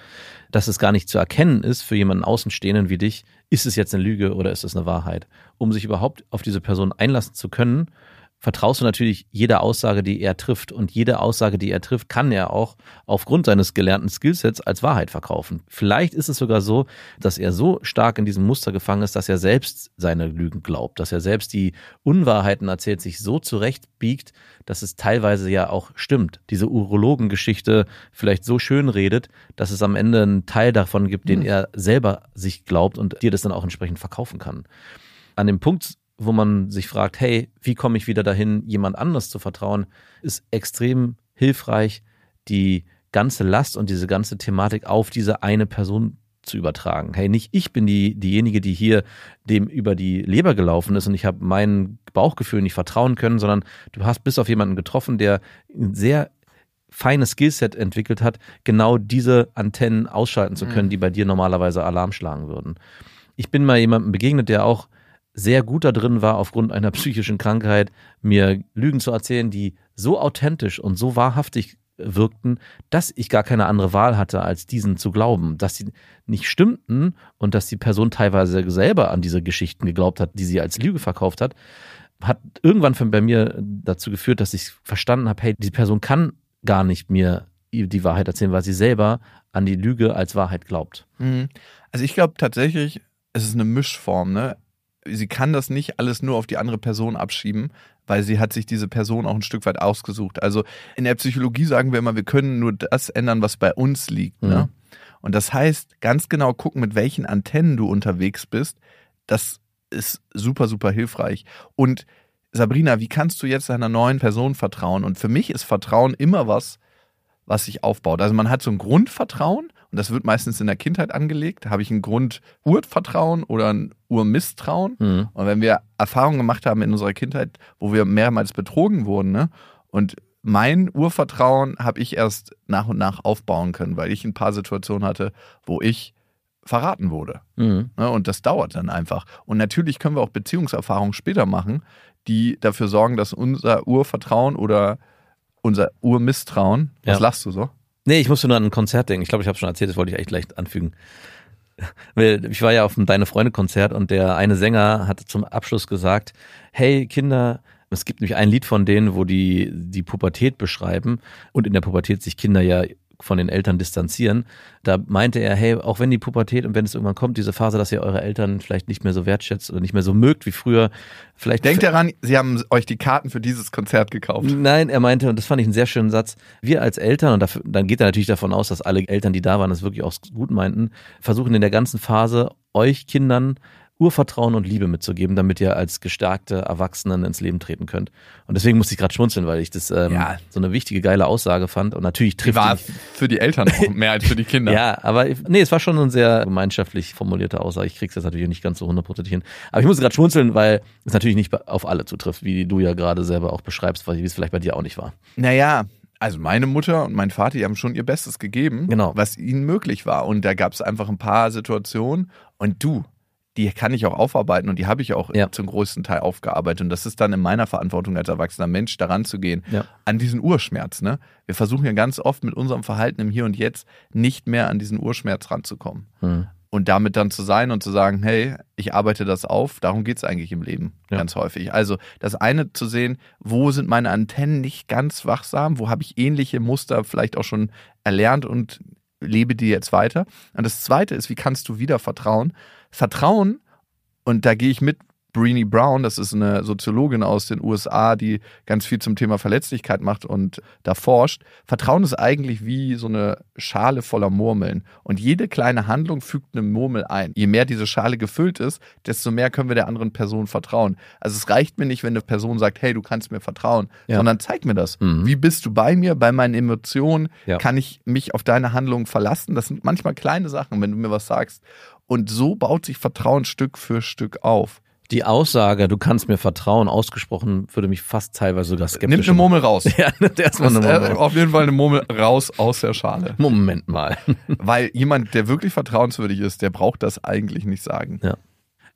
dass es gar nicht zu erkennen ist für jemanden Außenstehenden wie dich, ist es jetzt eine Lüge oder ist es eine Wahrheit. Um sich überhaupt auf diese Person einlassen zu können, vertraust du natürlich jeder Aussage, die er trifft. Und jede Aussage, die er trifft, kann er auch aufgrund seines gelernten Skillsets als Wahrheit verkaufen. Vielleicht ist es sogar so, dass er so stark in diesem Muster gefangen ist, dass er selbst seine Lügen glaubt, dass er selbst die Unwahrheiten erzählt, sich so zurechtbiegt, dass es teilweise ja auch stimmt. Diese Urologengeschichte vielleicht so schön redet, dass es am Ende einen Teil davon gibt, den er selber sich glaubt und dir das dann auch entsprechend verkaufen kann. An dem Punkt wo man sich fragt, hey, wie komme ich wieder dahin, jemand anders zu vertrauen, ist extrem hilfreich, die ganze Last und diese ganze Thematik auf diese eine Person zu übertragen. Hey, nicht ich bin die, diejenige, die hier dem über die Leber gelaufen ist und ich habe mein Bauchgefühl nicht vertrauen können, sondern du hast bis auf jemanden getroffen, der ein sehr feines Skillset entwickelt hat, genau diese Antennen ausschalten zu können, die bei dir normalerweise Alarm schlagen würden. Ich bin mal jemandem begegnet, der auch sehr gut da drin war, aufgrund einer psychischen Krankheit, mir Lügen zu erzählen, die so authentisch und so wahrhaftig wirkten, dass ich gar keine andere Wahl hatte, als diesen zu glauben, dass sie nicht stimmten und dass die Person teilweise selber an diese Geschichten geglaubt hat, die sie als Lüge verkauft hat, hat irgendwann von bei mir dazu geführt, dass ich verstanden habe, hey, die Person kann gar nicht mir die Wahrheit erzählen, weil sie selber an die Lüge als Wahrheit glaubt. Mhm. Also ich glaube tatsächlich, es ist eine Mischform, ne? Sie kann das nicht alles nur auf die andere Person abschieben, weil sie hat sich diese Person auch ein Stück weit ausgesucht. Also in der Psychologie sagen wir immer, wir können nur das ändern, was bei uns liegt. Ne? Mhm. Und das heißt, ganz genau gucken, mit welchen Antennen du unterwegs bist. Das ist super, super hilfreich. Und Sabrina, wie kannst du jetzt einer neuen Person vertrauen? Und für mich ist Vertrauen immer was, was sich aufbaut. Also man hat so ein Grundvertrauen und das wird meistens in der Kindheit angelegt. Da habe ich ein Grund-Urvertrauen oder ein Urmisstrauen. Mhm. Und wenn wir Erfahrungen gemacht haben in unserer Kindheit, wo wir mehrmals betrogen wurden, ne? und mein Urvertrauen habe ich erst nach und nach aufbauen können, weil ich ein paar Situationen hatte, wo ich verraten wurde. Mhm. Ne? Und das dauert dann einfach. Und natürlich können wir auch Beziehungserfahrungen später machen, die dafür sorgen, dass unser Urvertrauen oder unser Urmisstrauen, was Ja. lachst du so? Nee, ich musste nur an ein Konzert denken. Ich glaube, ich habe schon erzählt, das wollte ich echt leicht anfügen. Ich war ja auf einem Deine Freunde Konzert und der eine Sänger hat zum Abschluss gesagt, hey Kinder, es gibt nämlich ein Lied von denen, wo die die Pubertät beschreiben und in der Pubertät sich Kinder ja von den Eltern distanzieren. Da meinte er, hey, auch wenn die Pubertät und wenn es irgendwann kommt, diese Phase, dass ihr eure Eltern vielleicht nicht mehr so wertschätzt oder nicht mehr so mögt wie früher, vielleicht Denkt daran, sie haben euch die Karten für dieses Konzert gekauft. Nein, er meinte, und das fand ich einen sehr schönen Satz, wir als Eltern, und dafür, dann geht er natürlich davon aus, dass alle Eltern, die da waren, das wirklich auch gut meinten, versuchen in der ganzen Phase euch Kindern Urvertrauen und Liebe mitzugeben, damit ihr als gestärkte Erwachsenen ins Leben treten könnt. Und deswegen musste ich gerade schmunzeln, weil ich das ähm, Ja. so eine wichtige, geile Aussage fand. Und natürlich Die trifft war die- für die Eltern auch mehr als für die Kinder. ja, aber nee, es war schon eine sehr gemeinschaftlich formulierte Aussage. Ich krieg's jetzt natürlich nicht ganz so hundertprozentig hin. Aber ich musste gerade schmunzeln, weil es natürlich nicht auf alle zutrifft, wie du ja gerade selber auch beschreibst, weil wie es vielleicht bei dir auch nicht war. Naja, also meine Mutter und mein Vater, die haben schon ihr Bestes gegeben, Genau. was ihnen möglich war. Und da gab es einfach ein paar Situationen. Und du, die kann ich auch aufarbeiten und die habe ich auch Ja. zum größten Teil aufgearbeitet. Und das ist dann in meiner Verantwortung als erwachsener Mensch, daran zu gehen, Ja. an diesen Urschmerz. Ne? Wir versuchen ja ganz oft mit unserem Verhalten im Hier und Jetzt nicht mehr an diesen Urschmerz ranzukommen. Hm. Und damit dann zu sein und zu sagen, hey, ich arbeite das auf, darum geht's eigentlich im Leben Ja. ganz häufig. Also das eine zu sehen, wo sind meine Antennen nicht ganz wachsam, wo habe ich ähnliche Muster vielleicht auch schon erlernt und lebe die jetzt weiter. Und das zweite ist, wie kannst du wieder vertrauen? Vertrauen, und da gehe ich mit Breenie Brown, das ist eine Soziologin aus den USA, die ganz viel zum Thema Verletzlichkeit macht und da forscht. Vertrauen ist eigentlich wie so eine Schale voller Murmeln. Und jede kleine Handlung fügt eine Murmel ein. Je mehr diese Schale gefüllt ist, desto mehr können wir der anderen Person vertrauen. Also es reicht mir nicht, wenn eine Person sagt, hey, du kannst mir vertrauen, Ja. sondern zeig mir das. Mhm. Wie bist du bei mir, bei meinen Emotionen? Ja. Kann ich mich auf deine Handlungen verlassen? Das sind manchmal kleine Sachen, wenn du mir was sagst. Und so baut sich Vertrauen Stück für Stück auf. Die Aussage, du kannst mir vertrauen, ausgesprochen, würde mich fast teilweise sogar skeptisch Nimm eine Murmel raus. Ja, nimmt erstmal eine äh, Murmel. auf jeden Fall eine Murmel raus aus der Schale. Moment mal. Weil jemand, der wirklich vertrauenswürdig ist, der braucht das eigentlich nicht sagen.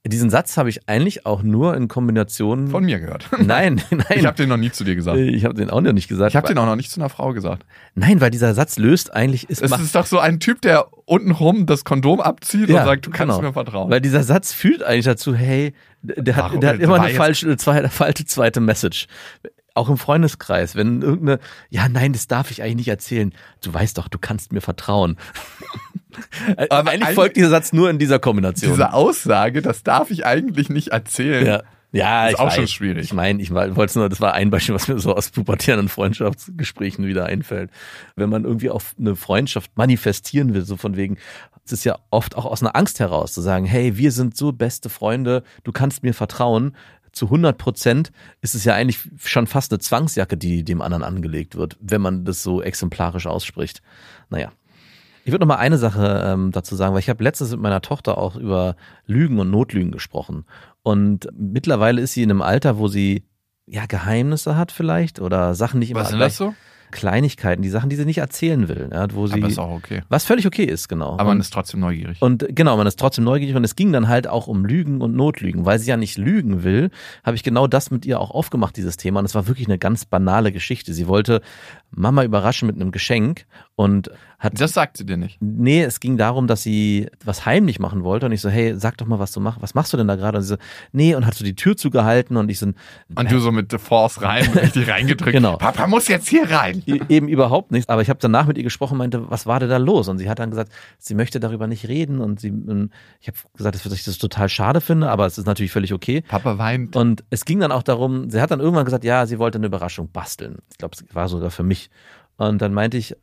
Diesen Satz habe ich eigentlich auch nur in Kombination. Von mir gehört. Nein, nein. Ich habe den noch nie zu dir gesagt. ich habe den auch noch nicht gesagt. Ich habe den auch noch nicht zu einer Frau gesagt. Nein, weil dieser Satz löst eigentlich ist Es macht- ist doch so ein Typ, der untenrum das Kondom abzieht und sagt, du kannst genau. mir vertrauen. Weil dieser Satz führt eigentlich dazu, hey, der hat, Warum? der hat immer eine falsche, zweite, falsche zweite Message. Auch im Freundeskreis, wenn irgendeine, ja, nein, das darf ich eigentlich nicht erzählen. Du weißt doch, du kannst mir vertrauen. Aber eigentlich folgt dieser Satz nur in dieser Kombination. Diese Aussage, das darf ich eigentlich nicht erzählen. ja. Ja, Ist ich auch weiß. schon schwierig. Ich meine, ich wollte es nur, das war ein Beispiel, was mir so aus pubertären Freundschaftsgesprächen wieder einfällt. Wenn man irgendwie auf eine Freundschaft manifestieren will, so von wegen, es ist ja oft auch aus einer Angst heraus zu sagen, hey, wir sind so beste Freunde, du kannst mir vertrauen. Zu 100 Prozent ist es ja eigentlich schon fast eine Zwangsjacke, die dem anderen angelegt wird, wenn man das so exemplarisch ausspricht. Naja. Ich würde noch mal eine Sache ähm, dazu sagen, weil ich habe letztens mit meiner Tochter auch über Lügen und Notlügen gesprochen. Und mittlerweile ist sie in einem Alter, wo sie ja Geheimnisse hat vielleicht oder Sachen nicht immer Was sind das so? Kleinigkeiten, die Sachen, die sie nicht erzählen will, ja, wo sie Aber ist auch okay. was völlig okay ist, genau. Aber man und, ist trotzdem neugierig. und genau, man ist trotzdem neugierig und es ging dann halt auch um Lügen und Notlügen, weil sie ja nicht lügen will, habe ich genau das mit ihr auch aufgemacht, dieses Thema. Und es war wirklich eine ganz banale Geschichte. Sie wollte Mama überraschen mit einem Geschenk und hat das sagt sie dir nicht. Nee, es ging darum, dass sie was heimlich machen wollte und ich so, hey, sag doch mal, was du machst. Was machst du denn da gerade? Und sie so, nee, und hat so die Tür zugehalten und ich so, Und du so mit der Force rein, richtig reingedrückt. Genau. Papa muss jetzt hier rein. E- eben überhaupt nichts. Aber ich habe danach mit ihr gesprochen und meinte, was war denn da los? Und sie hat dann gesagt, sie möchte darüber nicht reden und sie, und ich habe gesagt, dass ich das total schade finde, aber es ist natürlich völlig okay. Papa weint. Und es ging dann auch darum, sie hat dann irgendwann gesagt, ja, sie wollte eine Überraschung basteln. Ich glaube, es war sogar für mich. Und dann meinte ich,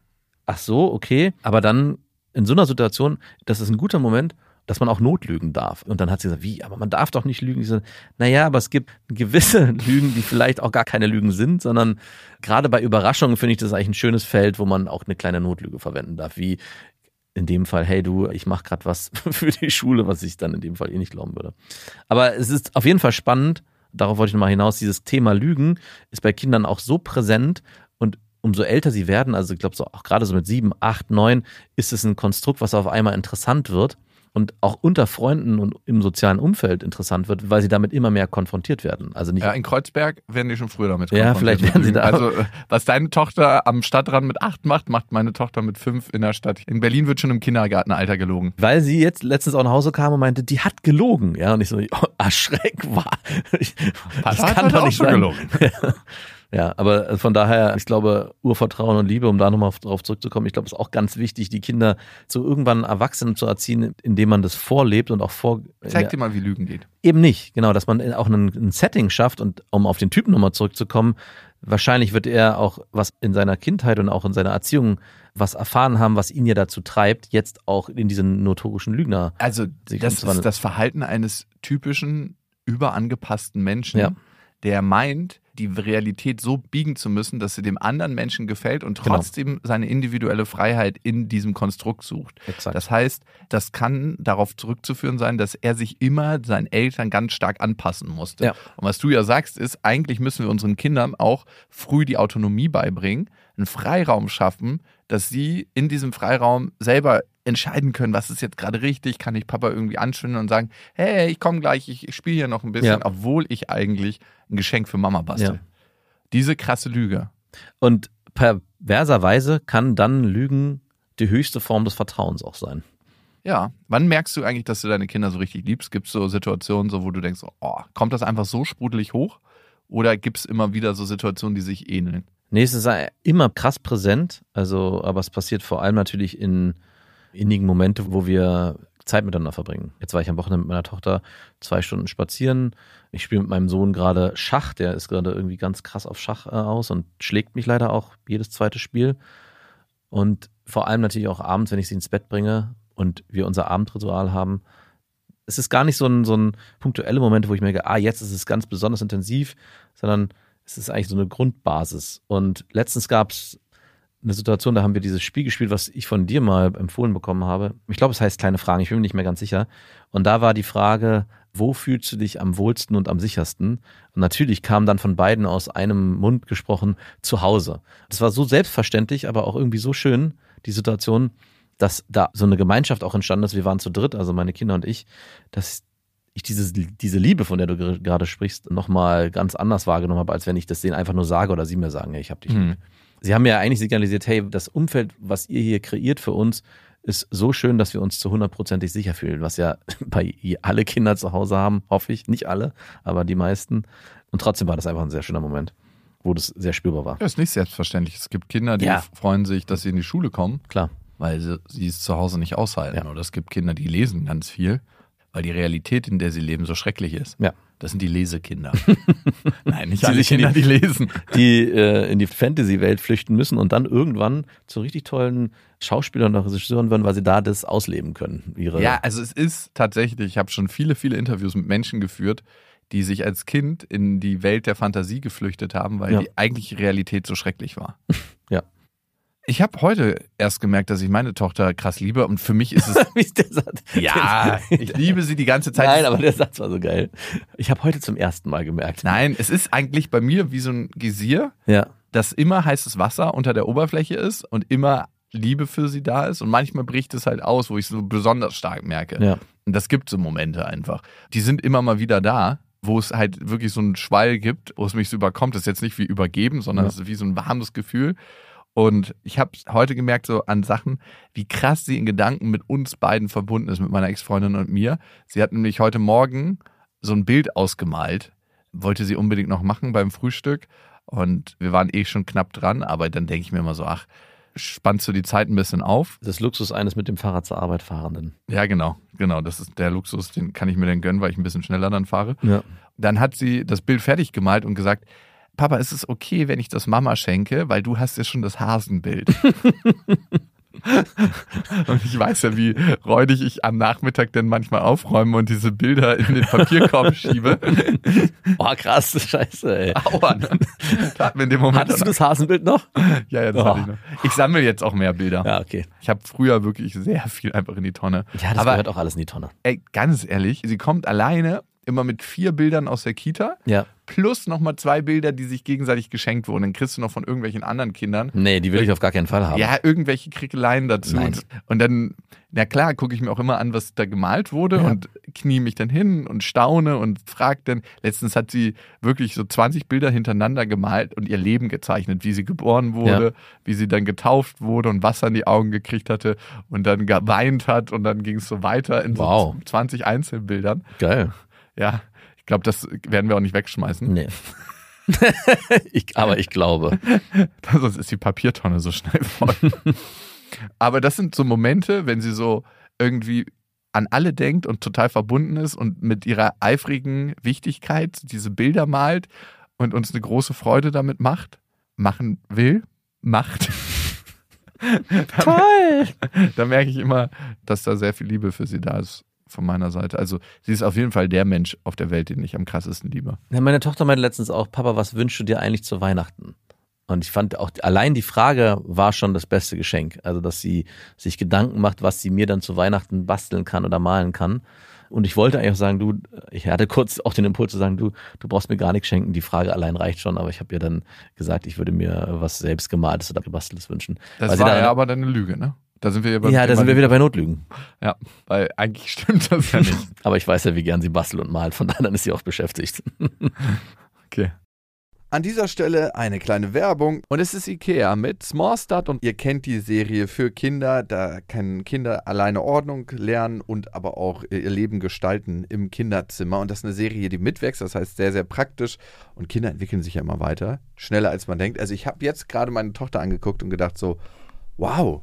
ach so, okay, aber dann in so einer Situation, das ist ein guter Moment, dass man auch notlügen darf. Und dann hat sie gesagt, wie, aber man darf doch nicht lügen. Ich so, naja, aber es gibt gewisse Lügen, die vielleicht auch gar keine Lügen sind, sondern gerade bei Überraschungen finde ich das eigentlich ein schönes Feld, wo man auch eine kleine Notlüge verwenden darf, wie in dem Fall, hey du, ich mache gerade was für die Schule, was ich dann in dem Fall eh nicht glauben würde. Aber es ist auf jeden Fall spannend, darauf wollte ich nochmal hinaus, dieses Thema Lügen ist bei Kindern auch so präsent umso älter sie werden, also ich glaube so auch gerade so mit sieben, acht, neun, ist es ein Konstrukt, was auf einmal interessant wird und auch unter Freunden und im sozialen Umfeld interessant wird, weil sie damit immer mehr konfrontiert werden. Also nicht Ja, in Kreuzberg werden die schon früher damit Ja, konfrontiert vielleicht mit werden sie da Also, was deine Tochter am Stadtrand mit acht macht, macht meine Tochter mit fünf in der Stadt. In Berlin wird schon im Kindergartenalter gelogen. weil sie jetzt letztens auch nach Hause kam und meinte, die hat gelogen. Ja, und ich so, oh, erschreck war. Ich, Papa hat heute auch schon gelogen. Ja, aber von daher, ich glaube, Urvertrauen und Liebe, um da nochmal drauf zurückzukommen, ich glaube, es ist auch ganz wichtig, die Kinder zu irgendwann Erwachsenen zu erziehen, indem man das vorlebt und auch vor. Zeig dir mal, wie Lügen geht. Eben nicht, genau, dass man auch ein, ein Setting schafft und um auf den Typen nochmal zurückzukommen, wahrscheinlich wird er auch was in seiner Kindheit und auch in seiner Erziehung was erfahren haben, was ihn ja dazu treibt, jetzt auch in diesen notorischen Lügner. Also, das ist das Verhalten eines typischen, überangepassten Menschen, Ja. der meint, die Realität so biegen zu müssen, dass sie dem anderen Menschen gefällt und Genau. trotzdem seine individuelle Freiheit in diesem Konstrukt sucht. Exakt. Das heißt, das kann darauf zurückzuführen sein, dass er sich immer seinen Eltern ganz stark anpassen musste. Ja. Und was du ja sagst, ist, eigentlich müssen wir unseren Kindern auch früh die Autonomie beibringen, einen Freiraum schaffen, dass sie in diesem Freiraum selber entscheiden können, was ist jetzt gerade richtig, kann ich Papa irgendwie anschwingen und sagen, hey, ich komme gleich, ich, ich spiele hier noch ein bisschen, Ja. obwohl ich eigentlich ein Geschenk für Mama bastel. Ja. Diese krasse Lüge. Und perverserweise kann dann Lügen die höchste Form des Vertrauens auch sein. Ja, wann merkst du eigentlich, dass du deine Kinder so richtig liebst? Gibt es so Situationen, so, wo du denkst, oh, kommt das einfach so sprudelig hoch? Oder gibt es immer wieder so Situationen, die sich ähneln? Nee, es ist immer krass präsent, also, aber es passiert vor allem natürlich in innigen Momente, wo wir Zeit miteinander verbringen. Jetzt war ich am Wochenende mit meiner Tochter zwei Stunden spazieren. Ich spiele mit meinem Sohn gerade Schach, der ist gerade irgendwie ganz krass auf Schach äh, aus und schlägt mich leider auch jedes zweite Spiel. Und vor allem natürlich auch abends, wenn ich sie ins Bett bringe und wir unser Abendritual haben. Es ist gar nicht so ein, so ein punktuelle Moment, wo ich merke, ah, jetzt ist es ganz besonders intensiv, sondern es ist eigentlich so eine Grundbasis. Und letztens gab es eine Situation, da haben wir dieses Spiel gespielt, was ich von dir mal empfohlen bekommen habe. Ich glaube, es heißt kleine Fragen, ich bin mir nicht mehr ganz sicher. Und da war die Frage, wo fühlst du dich am wohlsten und am sichersten? Und natürlich kam dann von beiden aus einem Mund gesprochen, zu Hause. Das war so selbstverständlich, aber auch irgendwie so schön, die Situation, dass da so eine Gemeinschaft auch entstanden ist. Wir waren zu dritt, also meine Kinder und ich, dass ich diese, diese Liebe, von der du ger- gerade sprichst, nochmal ganz anders wahrgenommen habe, als wenn ich das denen einfach nur sage oder sie mir sagen, ich hab dich lieb. Sie haben ja eigentlich signalisiert, hey, das Umfeld, was ihr hier kreiert für uns, ist so schön, dass wir uns zu hundertprozentig sicher fühlen, was ja bei alle Kinder zu Hause haben, hoffe ich. Nicht alle, aber die meisten. Und trotzdem war das einfach ein sehr schöner Moment, wo das sehr spürbar war. Das ist nicht selbstverständlich. Es gibt Kinder, die Ja. freuen sich, dass sie in die Schule kommen, Klar. weil sie, sie es zu Hause nicht aushalten. Ja. Oder es gibt Kinder, die lesen ganz viel, weil die Realität, in der sie leben, so schrecklich ist. Ja. Das sind die Lesekinder. Nein, nicht Die alle in die- Kinder, die lesen. Die äh, in die Fantasy-Welt flüchten müssen und dann irgendwann zu richtig tollen Schauspielern oder Regisseuren werden, weil sie da das ausleben können. Ihre Ja, also es ist tatsächlich, ich habe schon viele, viele Interviews mit Menschen geführt, die sich als Kind in die Welt der Fantasie geflüchtet haben, weil Ja. die eigentliche Realität so schrecklich war. Ja. Ich habe heute erst gemerkt, dass ich meine Tochter krass liebe und für mich ist es Wie ist der Satz? ja, ich liebe sie die ganze Zeit. Nein, aber der Satz war so geil. Ich habe heute zum ersten Mal gemerkt. Nein, es ist eigentlich bei mir wie so ein Gesier, Ja. dass immer heißes Wasser unter der Oberfläche ist und immer Liebe für sie da ist und manchmal bricht es halt aus, wo ich es so besonders stark merke. Ja. Und das gibt so Momente einfach. Die sind immer mal wieder da, wo es halt wirklich so einen Schwall gibt, wo es mich so überkommt. Das ist jetzt nicht wie übergeben, sondern Ja. es ist wie so ein warmes Gefühl. Und ich habe heute gemerkt, so an Sachen, wie krass sie in Gedanken mit uns beiden verbunden ist, mit meiner Ex-Freundin und mir. Sie hat nämlich heute Morgen so ein Bild ausgemalt, wollte sie unbedingt noch machen beim Frühstück. Und wir waren eh schon knapp dran, aber dann denke ich mir immer so, ach, spannst du die Zeit ein bisschen auf? Das Luxus eines mit dem Fahrrad zur Arbeit fahrenden. Ja, genau, genau. Das ist der Luxus, den kann ich mir dann gönnen, weil ich ein bisschen schneller dann fahre. Ja. Dann hat sie das Bild fertig gemalt und gesagt, Papa, ist es okay, wenn ich das Mama schenke, weil du hast ja schon das Hasenbild. und ich weiß ja, wie räudig ich am Nachmittag denn manchmal aufräume und diese Bilder in den Papierkorb schiebe. Boah, krass, scheiße, ey. Aua. Hat mir in dem Moment Hattest du das Hasenbild noch? Ja, ja, das Oh. hatte ich noch. Ich sammle jetzt auch mehr Bilder. Ja, okay. Ich habe früher wirklich sehr viel einfach in die Tonne. Ja, das Aber gehört auch alles in die Tonne. ey, ganz ehrlich, sie kommt alleine immer mit vier Bildern aus der Kita Ja. plus nochmal zwei Bilder, die sich gegenseitig geschenkt wurden. Dann kriegst du noch von irgendwelchen anderen Kindern. Nee, die will ich auf gar keinen Fall haben. Ja, irgendwelche Krickeleien dazu. Nein. Und, dann, na klar, gucke ich mir auch immer an, was da gemalt wurde Ja. und knie mich dann hin und staune und frag dann. Letztens hat sie wirklich so 20 Bilder hintereinander gemalt und ihr Leben gezeichnet, wie sie geboren wurde, wie sie dann getauft wurde und Wasser in die Augen gekriegt hatte und dann geweint hat und dann ging es so weiter in Wow. so 20 Einzelbildern. Geil. Ja, ich glaube, das werden wir auch nicht wegschmeißen. Nee. Ich, aber ich glaube. Sonst ist die Papiertonne so schnell voll. Aber das sind so Momente, wenn sie so irgendwie an alle denkt und total verbunden ist und mit ihrer eifrigen Wichtigkeit diese Bilder malt und uns eine große Freude damit macht, machen will, macht. Toll! Da merke ich immer, dass da sehr viel Liebe für sie da ist von meiner Seite. Also sie ist auf jeden Fall der Mensch auf der Welt, den ich am krassesten liebe. Ja, meine Tochter meinte letztens auch, Papa, was wünschst du dir eigentlich zu Weihnachten? Und ich fand auch, allein die Frage war schon das beste Geschenk. Also, dass sie sich Gedanken macht, was sie mir dann zu Weihnachten basteln kann oder malen kann. Und ich wollte eigentlich auch sagen, du, ich hatte kurz auch den Impuls zu sagen, du, du brauchst mir gar nichts schenken, die Frage allein reicht schon, aber ich habe ihr dann gesagt, ich würde mir was selbstgemaltes oder gebasteltes wünschen. Das Weil war da- ja aber dann eine Lüge, ne? Da sind wir ja beim ja, da sind wir wieder bei Notlügen. Ja, weil eigentlich stimmt das ja nicht. Aber ich weiß ja, wie gern sie bastelt und malt, von daher dann ist sie auch beschäftigt. Okay. An dieser Stelle eine kleine Werbung und es ist Ikea mit Small Start und ihr kennt die Serie für Kinder, da können Kinder alleine Ordnung lernen und aber auch ihr Leben gestalten im Kinderzimmer und das ist eine Serie, die mitwächst, das heißt sehr, sehr praktisch und Kinder entwickeln sich ja immer weiter, schneller als man denkt. Also ich habe jetzt gerade meine Tochter angeguckt und gedacht so, wow,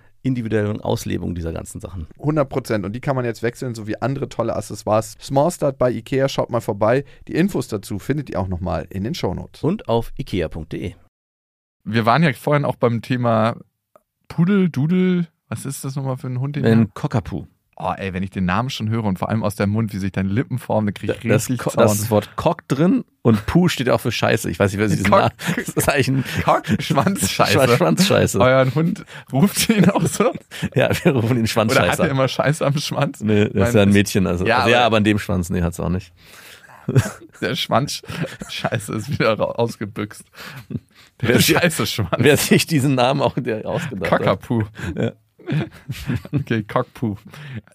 individuellen Auslebung dieser ganzen Sachen. 100 Prozent. Und die kann man jetzt wechseln, sowie andere tolle Accessoires. Small Start bei Ikea, schaut mal vorbei. Die Infos dazu findet ihr auch nochmal in den Shownotes. Und auf ikea.de. Wir waren ja vorhin auch beim Thema Pudel, Dudel. Was ist das nochmal für ein Hund? Ein Cockapoo. Oh, ey, wenn ich den Namen schon höre und vor allem aus dem Mund, wie sich deine Lippen formen, dann kriege ich Das, richtig Zaun. das Wort Cock drin und Puh steht auch für Scheiße. Ich weiß nicht, wer sich diesen Namen. Das ist eigentlich ein Cock, Schwanzscheiße. Schwa- Schwanzscheiße. Euren Hund ruft ihn auch so? Ja, wir rufen ihn Oder hat Schwanzscheiße. er immer Scheiße am Schwanz? Nee, das ist Mein- ja ein Mädchen. Also, Ja, also, ja, aber- aber an dem Schwanz, nee, hat's auch nicht. Der Schwanz Scheiße ist wieder ausgebüxt. Der Scheiße Schwanz. Wer sich diesen Namen auch der ausgedacht hat. Cockapoo. Ja. Okay, Cockpoo.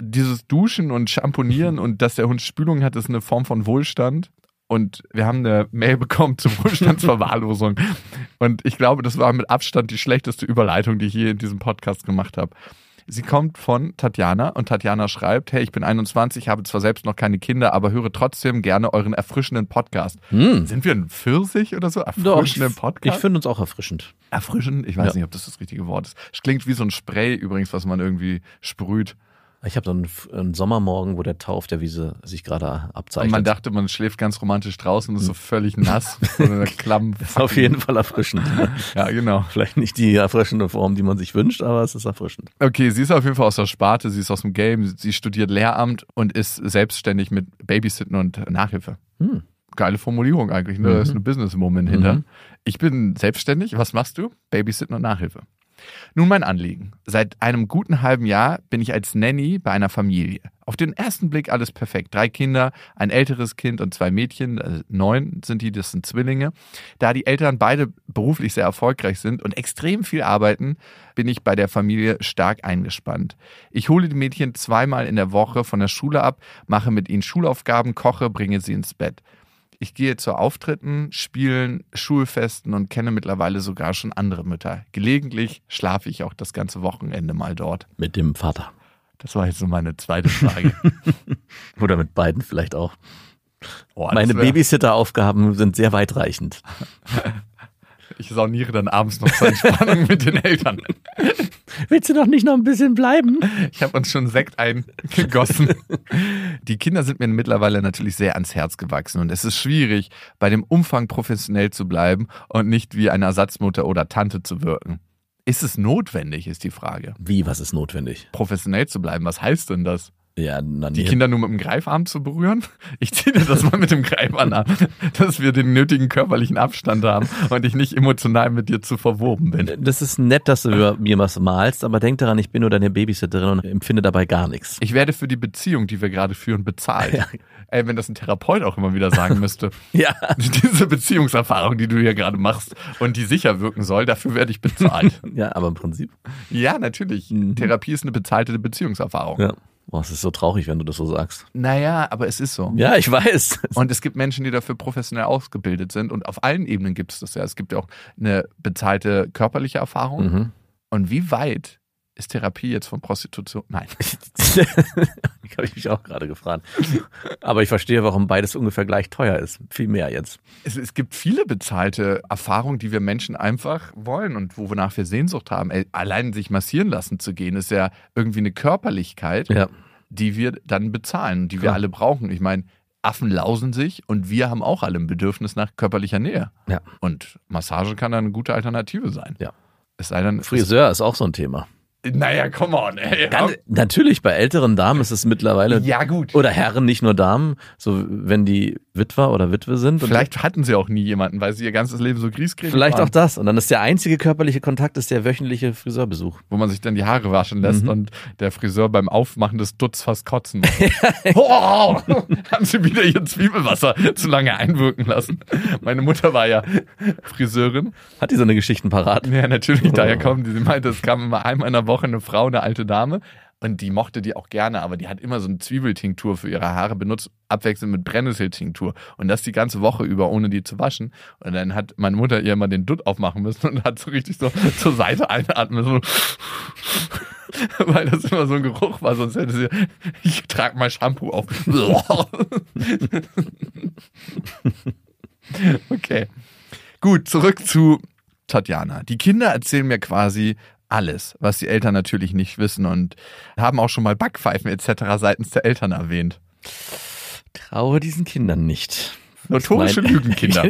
Dieses Duschen und Schamponieren und dass der Hund Spülung hat, ist eine Form von Wohlstand. Und wir haben eine Mail bekommen zur Wohlstandsverwahrlosung. Und ich glaube, das war mit Abstand die schlechteste Überleitung, die ich je in diesem Podcast gemacht habe. Sie kommt von Tatjana und Tatjana schreibt, hey, ich bin 21, habe zwar selbst noch keine Kinder, aber höre trotzdem gerne euren erfrischenden Podcast. Hm. Sind wir ein Pfirsich oder so? Doch, ich, Erfrischenden ich Podcast? finde uns auch erfrischend. Erfrischend? Ich weiß Ja. nicht, ob das das richtige Wort ist. Es klingt wie so ein Spray übrigens, was man irgendwie sprüht. Ich habe so einen, einen Sommermorgen, wo der Tau auf der Wiese sich gerade Und abzeichnet. man dachte, man schläft ganz romantisch draußen und ist so völlig nass. so Klamm. das ist auf jeden Fall erfrischend. Ja, genau. Vielleicht nicht die erfrischende Form, die man sich wünscht, aber es ist erfrischend. Okay, sie ist auf jeden Fall aus der Sparte, sie ist aus dem Game, sie studiert Lehramt und ist selbstständig mit Babysitten und Nachhilfe. Hm. Geile Formulierung eigentlich, ne? Da ist Mhm. eine Business-Moment hinter. Mhm. Ich bin selbstständig. Was machst du? Babysitten und Nachhilfe. Nun mein Anliegen. Seit einem guten halben Jahr bin ich als Nanny bei einer Familie. Auf den ersten Blick alles perfekt. Drei Kinder, ein älteres Kind und zwei Mädchen. Also neun sind die, das sind Zwillinge. Da die Eltern beide beruflich sehr erfolgreich sind und extrem viel arbeiten, bin ich bei der Familie stark eingespannt. Ich hole die Mädchen zweimal in der Woche von der Schule ab, mache mit ihnen Schulaufgaben, koche, bringe sie ins Bett. Ich gehe zu Auftritten, Spielen, Schulfesten und kenne mittlerweile sogar schon andere Mütter. Gelegentlich schlafe ich auch das ganze Wochenende mal dort. Mit dem Vater. Das war jetzt so meine zweite Frage. Oder mit beiden vielleicht auch. Oh, Meine Babysitter-Aufgaben sind sehr weitreichend. Ich sauniere dann abends noch zur Entspannung mit den Eltern. Willst du doch nicht noch ein bisschen bleiben? Ich habe uns schon Sekt eingegossen. Die Kinder sind mir mittlerweile natürlich sehr ans Herz gewachsen und es ist schwierig, bei dem Umfang professionell zu bleiben und nicht wie eine Ersatzmutter oder Tante zu wirken. Ist es notwendig, ist die Frage. Wie, was ist notwendig? Professionell zu bleiben, was heißt denn das? Ja, Die. Kinder nur mit dem Greifarm zu berühren? Ich ziehe dir das mal mit dem Greifarm an, dass wir den nötigen körperlichen Abstand haben und ich nicht emotional mit dir zu verwoben bin. Das ist nett, dass du über mir was malst, aber denk daran, ich bin nur deine Babysitterin und empfinde dabei gar nichts. Ich werde für die Beziehung, die wir gerade führen, bezahlt. Ja. Ey, wenn das ein Therapeut auch immer wieder sagen müsste. Ja. Diese Beziehungserfahrung, die du hier gerade machst und die sicher wirken soll, dafür werde ich bezahlt. Ja, aber im Prinzip. ja, natürlich. Mhm. Therapie ist eine bezahlte Beziehungserfahrung. Ja. Boah, es ist so traurig, wenn du das so sagst. Naja, aber es ist so. Ja, ich weiß. Und es gibt Menschen, die dafür professionell ausgebildet sind. Und auf allen Ebenen gibt es das ja. Es gibt ja auch eine bezahlte körperliche Erfahrung. Mhm. Und wie weit ist Therapie jetzt von Prostitution? Nein. Habe ich mich auch gerade gefragt. Aber ich verstehe, warum beides ungefähr gleich teuer ist. Viel mehr jetzt. Es, es gibt viele bezahlte Erfahrungen, die wir Menschen einfach wollen und wonach wir Sehnsucht haben. Ey, allein sich massieren lassen zu gehen, ist ja irgendwie eine Körperlichkeit, Ja. die wir dann bezahlen, die wir Klar. alle brauchen. Ich meine, Affen lausen sich und wir haben auch alle ein Bedürfnis nach körperlicher Nähe. Ja. Und Massage kann dann eine gute Alternative sein. Ja. Es sei denn, Friseur ist auch so ein Thema. Naja, come on, ey. Ganz, natürlich, bei älteren Damen ist es mittlerweile. ja, gut. Oder Herren, nicht nur Damen, so wenn die Witwer oder Witwe sind. Vielleicht hatten sie auch nie jemanden, weil sie ihr ganzes Leben so griesgrämig Vielleicht waren. auch das. Und dann ist der einzige körperliche Kontakt ist der wöchentliche Friseurbesuch. wo man sich dann die Haare waschen lässt Mhm. und der Friseur beim Aufmachen des Dutz fast kotzen muss. oh, haben sie wieder ihr Zwiebelwasser zu lange einwirken lassen. Meine Mutter war ja Friseurin. Hat die so eine Geschichten parat? Ja, natürlich, Oh. daher kommen die. Sie meinte, es kam immer einmal in der Woche eine Frau, eine alte Dame. Und die mochte die auch gerne, aber die hat immer so eine Zwiebeltinktur für ihre Haare benutzt, abwechselnd mit Brennnesseltinktur. Und das die ganze Woche über, ohne die zu waschen. Und dann hat meine Mutter ihr immer den Dutt aufmachen müssen und hat so richtig so zur Seite einatmen, so. Weil das immer so ein Geruch war, sonst hätte sie, ich trage mal Shampoo auf. okay. Gut, zurück zu Tatjana. Die Kinder erzählen mir quasi alles, was die Eltern natürlich nicht wissen und haben auch schon mal Backpfeifen etc. seitens der Eltern erwähnt. Traue diesen Kindern nicht. Notorische Lügenkinder.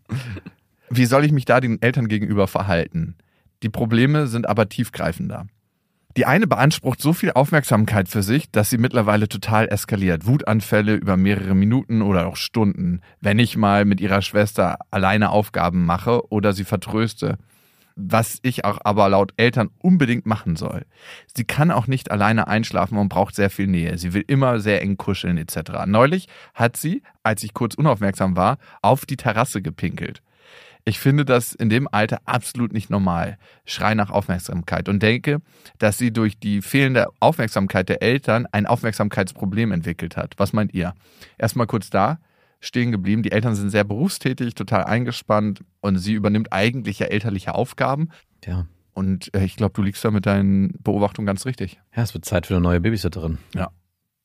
Wie soll ich mich da den Eltern gegenüber verhalten? Die Probleme sind aber tiefgreifender. Die eine beansprucht so viel Aufmerksamkeit für sich, dass sie mittlerweile total eskaliert. Wutanfälle über mehrere Minuten oder auch Stunden, wenn ich mal mit ihrer Schwester alleine Aufgaben mache oder sie vertröste. Was ich auch aber laut Eltern unbedingt machen soll. Sie kann auch nicht alleine einschlafen und braucht sehr viel Nähe. Sie will immer sehr eng kuscheln etc. Neulich hat sie, als ich kurz unaufmerksam war, auf die Terrasse gepinkelt. Ich finde das in dem Alter absolut nicht normal. Schrei nach Aufmerksamkeit und denke, dass sie durch die fehlende Aufmerksamkeit der Eltern ein Aufmerksamkeitsproblem entwickelt hat. Was meint ihr? Erstmal kurz da, stehen geblieben. Die Eltern sind sehr berufstätig, total eingespannt und sie übernimmt eigentlich ja elterliche Aufgaben. Ja. Und äh, ich glaube, du liegst da mit deinen Beobachtungen ganz richtig. Ja, es wird Zeit für eine neue Babysitterin.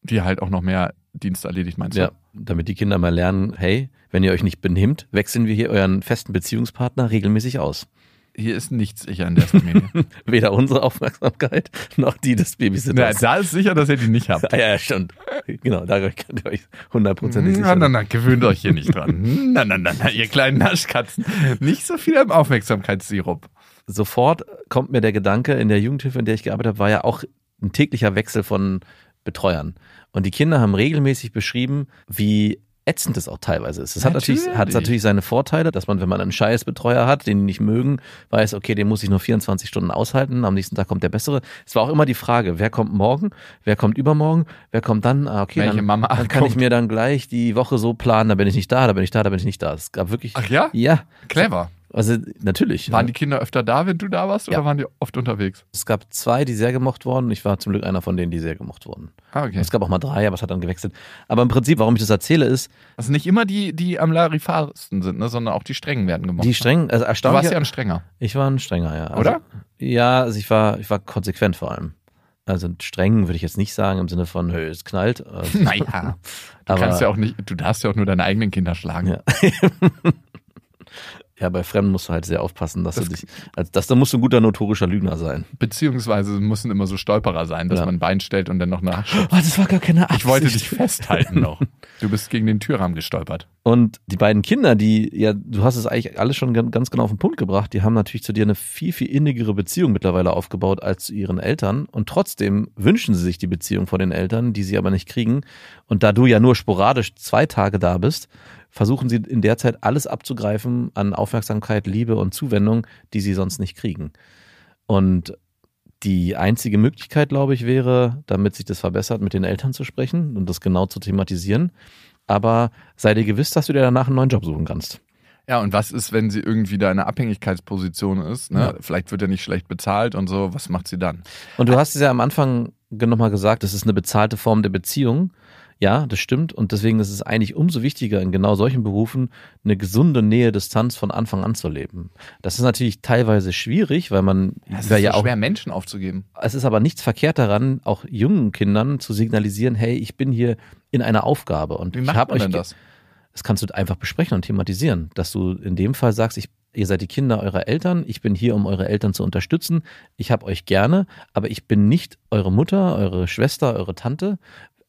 Die halt auch noch mehr Dienst erledigt, meinst du? Ja, damit die Kinder mal lernen, hey, wenn ihr euch nicht benimmt, wechseln wir hier euren festen Beziehungspartner regelmäßig aus. Hier ist nichts sicher in der Familie. Weder unsere Aufmerksamkeit noch die des Babysitters. da ist sicher, dass ihr die nicht habt. Ah, ja, ja, stimmt. Genau, da könnt ihr euch hundertprozentig sicher Na, na, sein. na, gewöhnt euch hier nicht dran. Na, na, na, na, ihr kleinen Naschkatzen. Nicht so viel am Aufmerksamkeitssirup. Sofort kommt mir der Gedanke, in der Jugendhilfe, in der ich gearbeitet habe, war ja auch ein täglicher Wechsel von Betreuern. Und die Kinder haben regelmäßig beschrieben, wie ätzend es auch teilweise ist. Es hat natürlich, hat natürlich seine Vorteile, dass man, wenn man einen Scheißbetreuer hat, den die nicht mögen, weiß, okay, den muss ich nur 24 Stunden aushalten, am nächsten Tag kommt der bessere. Es war auch immer die Frage, wer kommt morgen, wer kommt übermorgen, wer kommt dann, ah, okay, Welche dann, Mama dann kann ich mir dann gleich die Woche so planen, da bin ich nicht da, da bin ich da, da bin ich nicht da. Es gab wirklich, Ach ja? ja, Clever. Also natürlich. Waren die Kinder öfter da, wenn du da warst, oder Ja. waren die oft unterwegs? Es gab zwei, die sehr gemocht wurden. Ich war zum Glück einer von denen, die sehr gemocht wurden. Ah, okay. Es gab auch mal drei, aber es hat dann gewechselt. Aber im Prinzip, warum ich das erzähle, ist, Also nicht immer die, die am Larifasten sind, ne, sondern auch die Strengen werden gemocht. die strengen, also du erstaunlich. warst ja ein Strenger. ich war ein strenger, ja. Also, Oder? Ja, also ich war, ich war konsequent vor allem. Also streng würde ich jetzt nicht sagen im Sinne von, es knallt. Also, Naja. Du Aber- kannst ja auch nicht, du darfst ja auch nur deine eigenen Kinder schlagen. Ja. Ja, bei Fremden musst du halt sehr aufpassen, dass Das- du dich, also das, da musst du ein guter notorischer Lügner sein. Beziehungsweise müssen immer so Stolperer sein, dass Ja. man ein Bein stellt und dann noch nach. Oh, das war gar keine Absicht. Ich wollte dich festhalten noch. Du bist gegen den Türrahmen gestolpert. Und die beiden Kinder, die, ja, du hast es eigentlich alles schon gan- ganz genau auf den Punkt gebracht, die haben natürlich zu dir eine viel, viel innigere Beziehung mittlerweile aufgebaut als zu ihren Eltern. Und trotzdem wünschen sie sich die Beziehung von den Eltern, die sie aber nicht kriegen. Und da du ja nur sporadisch zwei Tage da bist, versuchen sie in der Zeit alles abzugreifen an Aufmerksamkeit, Liebe und Zuwendung, die sie sonst nicht kriegen. Und die einzige Möglichkeit, glaube ich, wäre, damit sich das verbessert, mit den Eltern zu sprechen und das genau zu thematisieren. Aber sei dir gewiss, dass du dir danach einen neuen Job suchen kannst. Ja, und was ist, wenn sie irgendwie da in einer Abhängigkeitsposition ist? Ne? Ja. Vielleicht wird er nicht schlecht bezahlt und so. Was macht sie dann? Und du hast es ja am Anfang nochmal gesagt, das ist eine bezahlte Form der Beziehung. Ja, das stimmt. Und deswegen ist es eigentlich umso wichtiger, in genau solchen Berufen eine gesunde Nähe-Distanz von Anfang an zu leben. Das ist natürlich teilweise schwierig, weil man Es ist wer so ja auch schwer, Menschen aufzugeben. es ist aber nichts verkehrt daran, auch jungen Kindern zu signalisieren, hey, ich bin hier in einer Aufgabe und Wie ich macht habe man euch denn das? Das kannst du einfach besprechen und thematisieren, dass du in dem Fall sagst, ich, ihr seid die Kinder eurer Eltern, ich bin hier, um eure Eltern zu unterstützen, ich habe euch gerne, aber ich bin nicht eure Mutter, eure Schwester, eure Tante.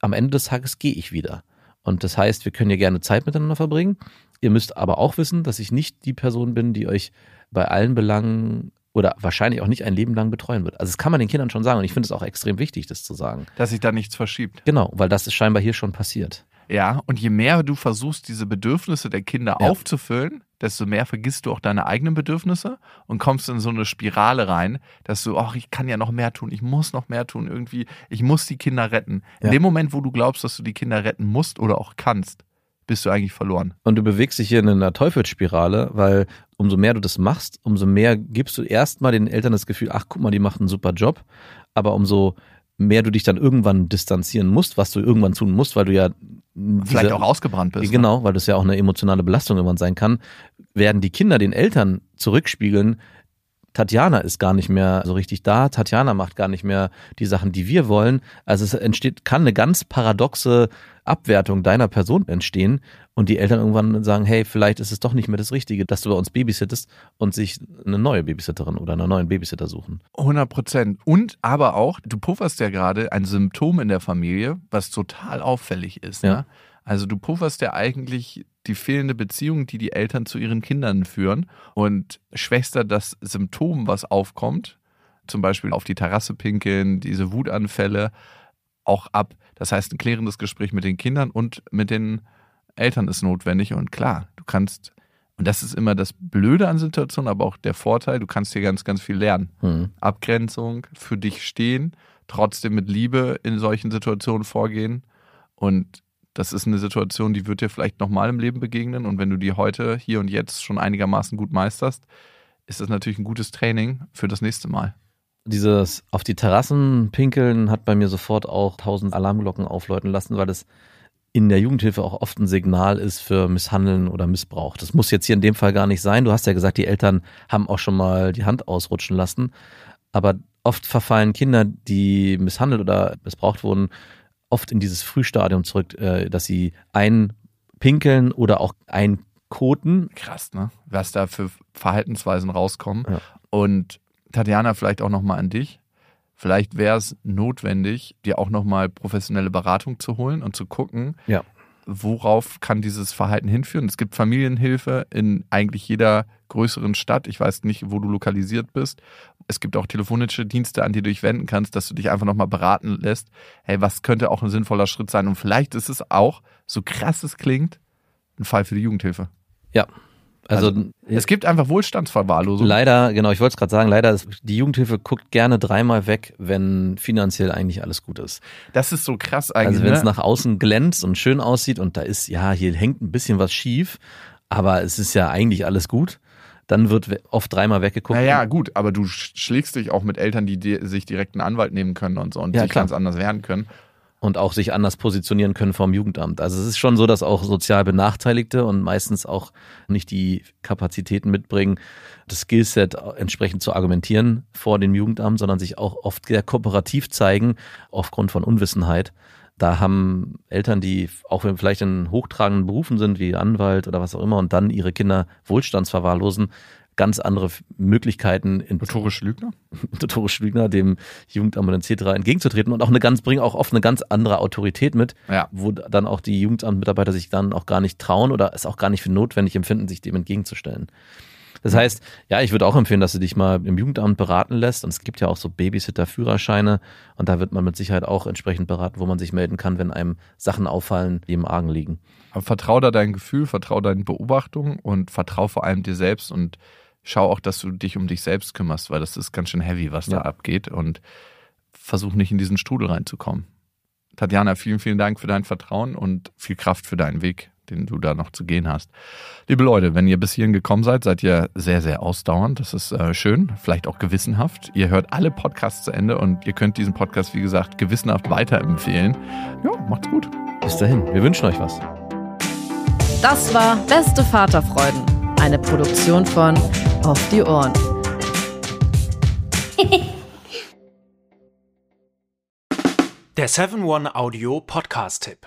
Am Ende des Tages gehe ich wieder. Und das heißt, wir können ja gerne Zeit miteinander verbringen. Ihr müsst aber auch wissen, dass ich nicht die Person bin, die euch bei allen Belangen oder wahrscheinlich auch nicht ein Leben lang betreuen wird. Also das kann man den Kindern schon sagen und ich finde es auch extrem wichtig, das zu sagen. Dass sich da nichts verschiebt. Genau, weil das ist scheinbar hier schon passiert. Ja, und je mehr du versuchst, diese Bedürfnisse der Kinder Ja. aufzufüllen, desto mehr vergisst du auch deine eigenen Bedürfnisse und kommst in so eine Spirale rein, dass du, ach, ich kann ja noch mehr tun, ich muss noch mehr tun, irgendwie, ich muss die Kinder retten. In Ja. dem Moment, wo du glaubst, dass du die Kinder retten musst oder auch kannst, bist du eigentlich verloren. Und du bewegst dich hier in einer Teufelsspirale, weil umso mehr du das machst, umso mehr gibst du erstmal den Eltern das Gefühl, ach guck mal, die macht einen super Job. Aber umso mehr du dich dann irgendwann distanzieren musst, was du irgendwann tun musst, weil du ja Vielleicht diese- auch ausgebrannt bist. ne? Genau, weil das ja auch eine emotionale Belastung irgendwann sein kann, werden die Kinder den Eltern zurückspiegeln, Tatjana ist gar nicht mehr so richtig da, Tatjana macht gar nicht mehr die Sachen, die wir wollen. Also es entsteht, kann eine ganz paradoxe Abwertung deiner Person entstehen und die Eltern irgendwann sagen, hey, vielleicht ist es doch nicht mehr das Richtige, dass du bei uns babysittest und sich eine neue Babysitterin oder einen neuen Babysitter suchen. 100 Prozent. Und aber auch, du pufferst ja gerade ein Symptom in der Familie, was total auffällig ist. Ja. Ne? Also du pufferst ja eigentlich die fehlende Beziehung, die die Eltern zu ihren Kindern führen und schwächst da das Symptom, was aufkommt, zum Beispiel auf die Terrasse pinkeln, diese Wutanfälle, auch ab. Das heißt, ein klärendes Gespräch mit den Kindern und mit den Eltern ist notwendig. Und klar, du kannst, und das ist immer das Blöde an Situationen, aber auch der Vorteil, du kannst hier ganz, ganz viel lernen. Hm. Abgrenzung, für dich stehen, trotzdem mit Liebe in solchen Situationen vorgehen. Und das ist eine Situation, die wird dir vielleicht nochmal im Leben begegnen. Und wenn du die heute, hier und jetzt schon einigermaßen gut meisterst, ist das natürlich ein gutes Training für das nächste Mal. Dieses auf die Terrassen pinkeln hat bei mir sofort auch tausend Alarmglocken aufläuten lassen, weil das in der Jugendhilfe auch oft ein Signal ist für Misshandeln oder Missbrauch. Das muss jetzt hier in dem Fall gar nicht sein. Du hast ja gesagt, die Eltern haben auch schon mal die Hand ausrutschen lassen. Aber oft verfallen Kinder, die misshandelt oder missbraucht wurden, oft in dieses Frühstadium zurück, äh, dass sie einpinkeln oder auch einkoten. Krass, ne? Was da für Verhaltensweisen rauskommen. Ja. Und Tatjana, vielleicht auch nochmal an dich. Vielleicht wäre es notwendig, dir auch nochmal professionelle Beratung zu holen und zu gucken, Ja. Worauf kann dieses Verhalten hinführen. Es gibt Familienhilfe in eigentlich jeder größeren Stadt. Ich weiß nicht, wo du lokalisiert bist. Es gibt auch telefonische Dienste, an die du dich wenden kannst, dass du dich einfach nochmal beraten lässt. Hey, was könnte auch ein sinnvoller Schritt sein? Und vielleicht ist es auch, so krass es klingt, ein Fall für die Jugendhilfe. Ja. Also, Es gibt einfach Wohlstandsverwahrlosung. Leider, genau, ich wollte es gerade sagen, leider ist die Jugendhilfe guckt gerne dreimal weg, wenn finanziell eigentlich alles gut ist. Das ist so krass eigentlich. Also wenn es ne? nach außen glänzt und schön aussieht und da ist, ja, hier hängt ein bisschen was schief, aber es ist ja eigentlich alles gut, dann wird oft dreimal weggeguckt. Naja, gut, aber du sch- schlägst dich auch mit Eltern, die dir, sich direkt einen Anwalt nehmen können und so und Ja, sich klar. ganz anders wehren können. Und auch sich anders positionieren können vom Jugendamt. Also es ist schon so, dass auch sozial Benachteiligte und meistens auch nicht die Kapazitäten mitbringen, das Skillset entsprechend zu argumentieren vor dem Jugendamt, sondern sich auch oft sehr kooperativ zeigen aufgrund von Unwissenheit. Da haben Eltern, die auch wenn vielleicht in hochtragenden Berufen sind, wie Anwalt oder was auch immer, und dann ihre Kinder wohlstandsverwahrlosen, ganz andere Möglichkeiten in Notorische Lügner? notorisch Lügner, dem Jugendamt und etc. entgegenzutreten und auch eine ganz, bringen auch oft eine ganz andere Autorität mit, Ja. wo dann auch die Jugendamtmitarbeiter sich dann auch gar nicht trauen oder es auch gar nicht für notwendig empfinden, sich dem entgegenzustellen. Das heißt, ja, ich würde auch empfehlen, dass du dich mal im Jugendamt beraten lässt. Und es gibt ja auch so Babysitter-Führerscheine. Und da wird man mit Sicherheit auch entsprechend beraten, wo man sich melden kann, wenn einem Sachen auffallen, die im Argen liegen. Aber vertrau da dein Gefühl, vertrau deinen Beobachtungen und vertrau vor allem dir selbst und schau auch, dass du dich um dich selbst kümmerst, weil das ist ganz schön heavy, was da Ja. abgeht und versuch nicht in diesen Strudel reinzukommen. Tatjana, vielen, vielen Dank für dein Vertrauen und viel Kraft für deinen Weg, den du da noch zu gehen hast. Liebe Leute, wenn ihr bis hierhin gekommen seid, seid ihr sehr, sehr ausdauernd. Das ist äh, schön, vielleicht auch gewissenhaft. Ihr hört alle Podcasts zu Ende und ihr könnt diesen Podcast, wie gesagt, gewissenhaft weiterempfehlen. Ja, macht's gut. Bis dahin, wir wünschen euch was. Das war Beste Vaterfreuden, eine Produktion von Auf die Ohren. Der 7-One-Audio-Podcast-Tipp.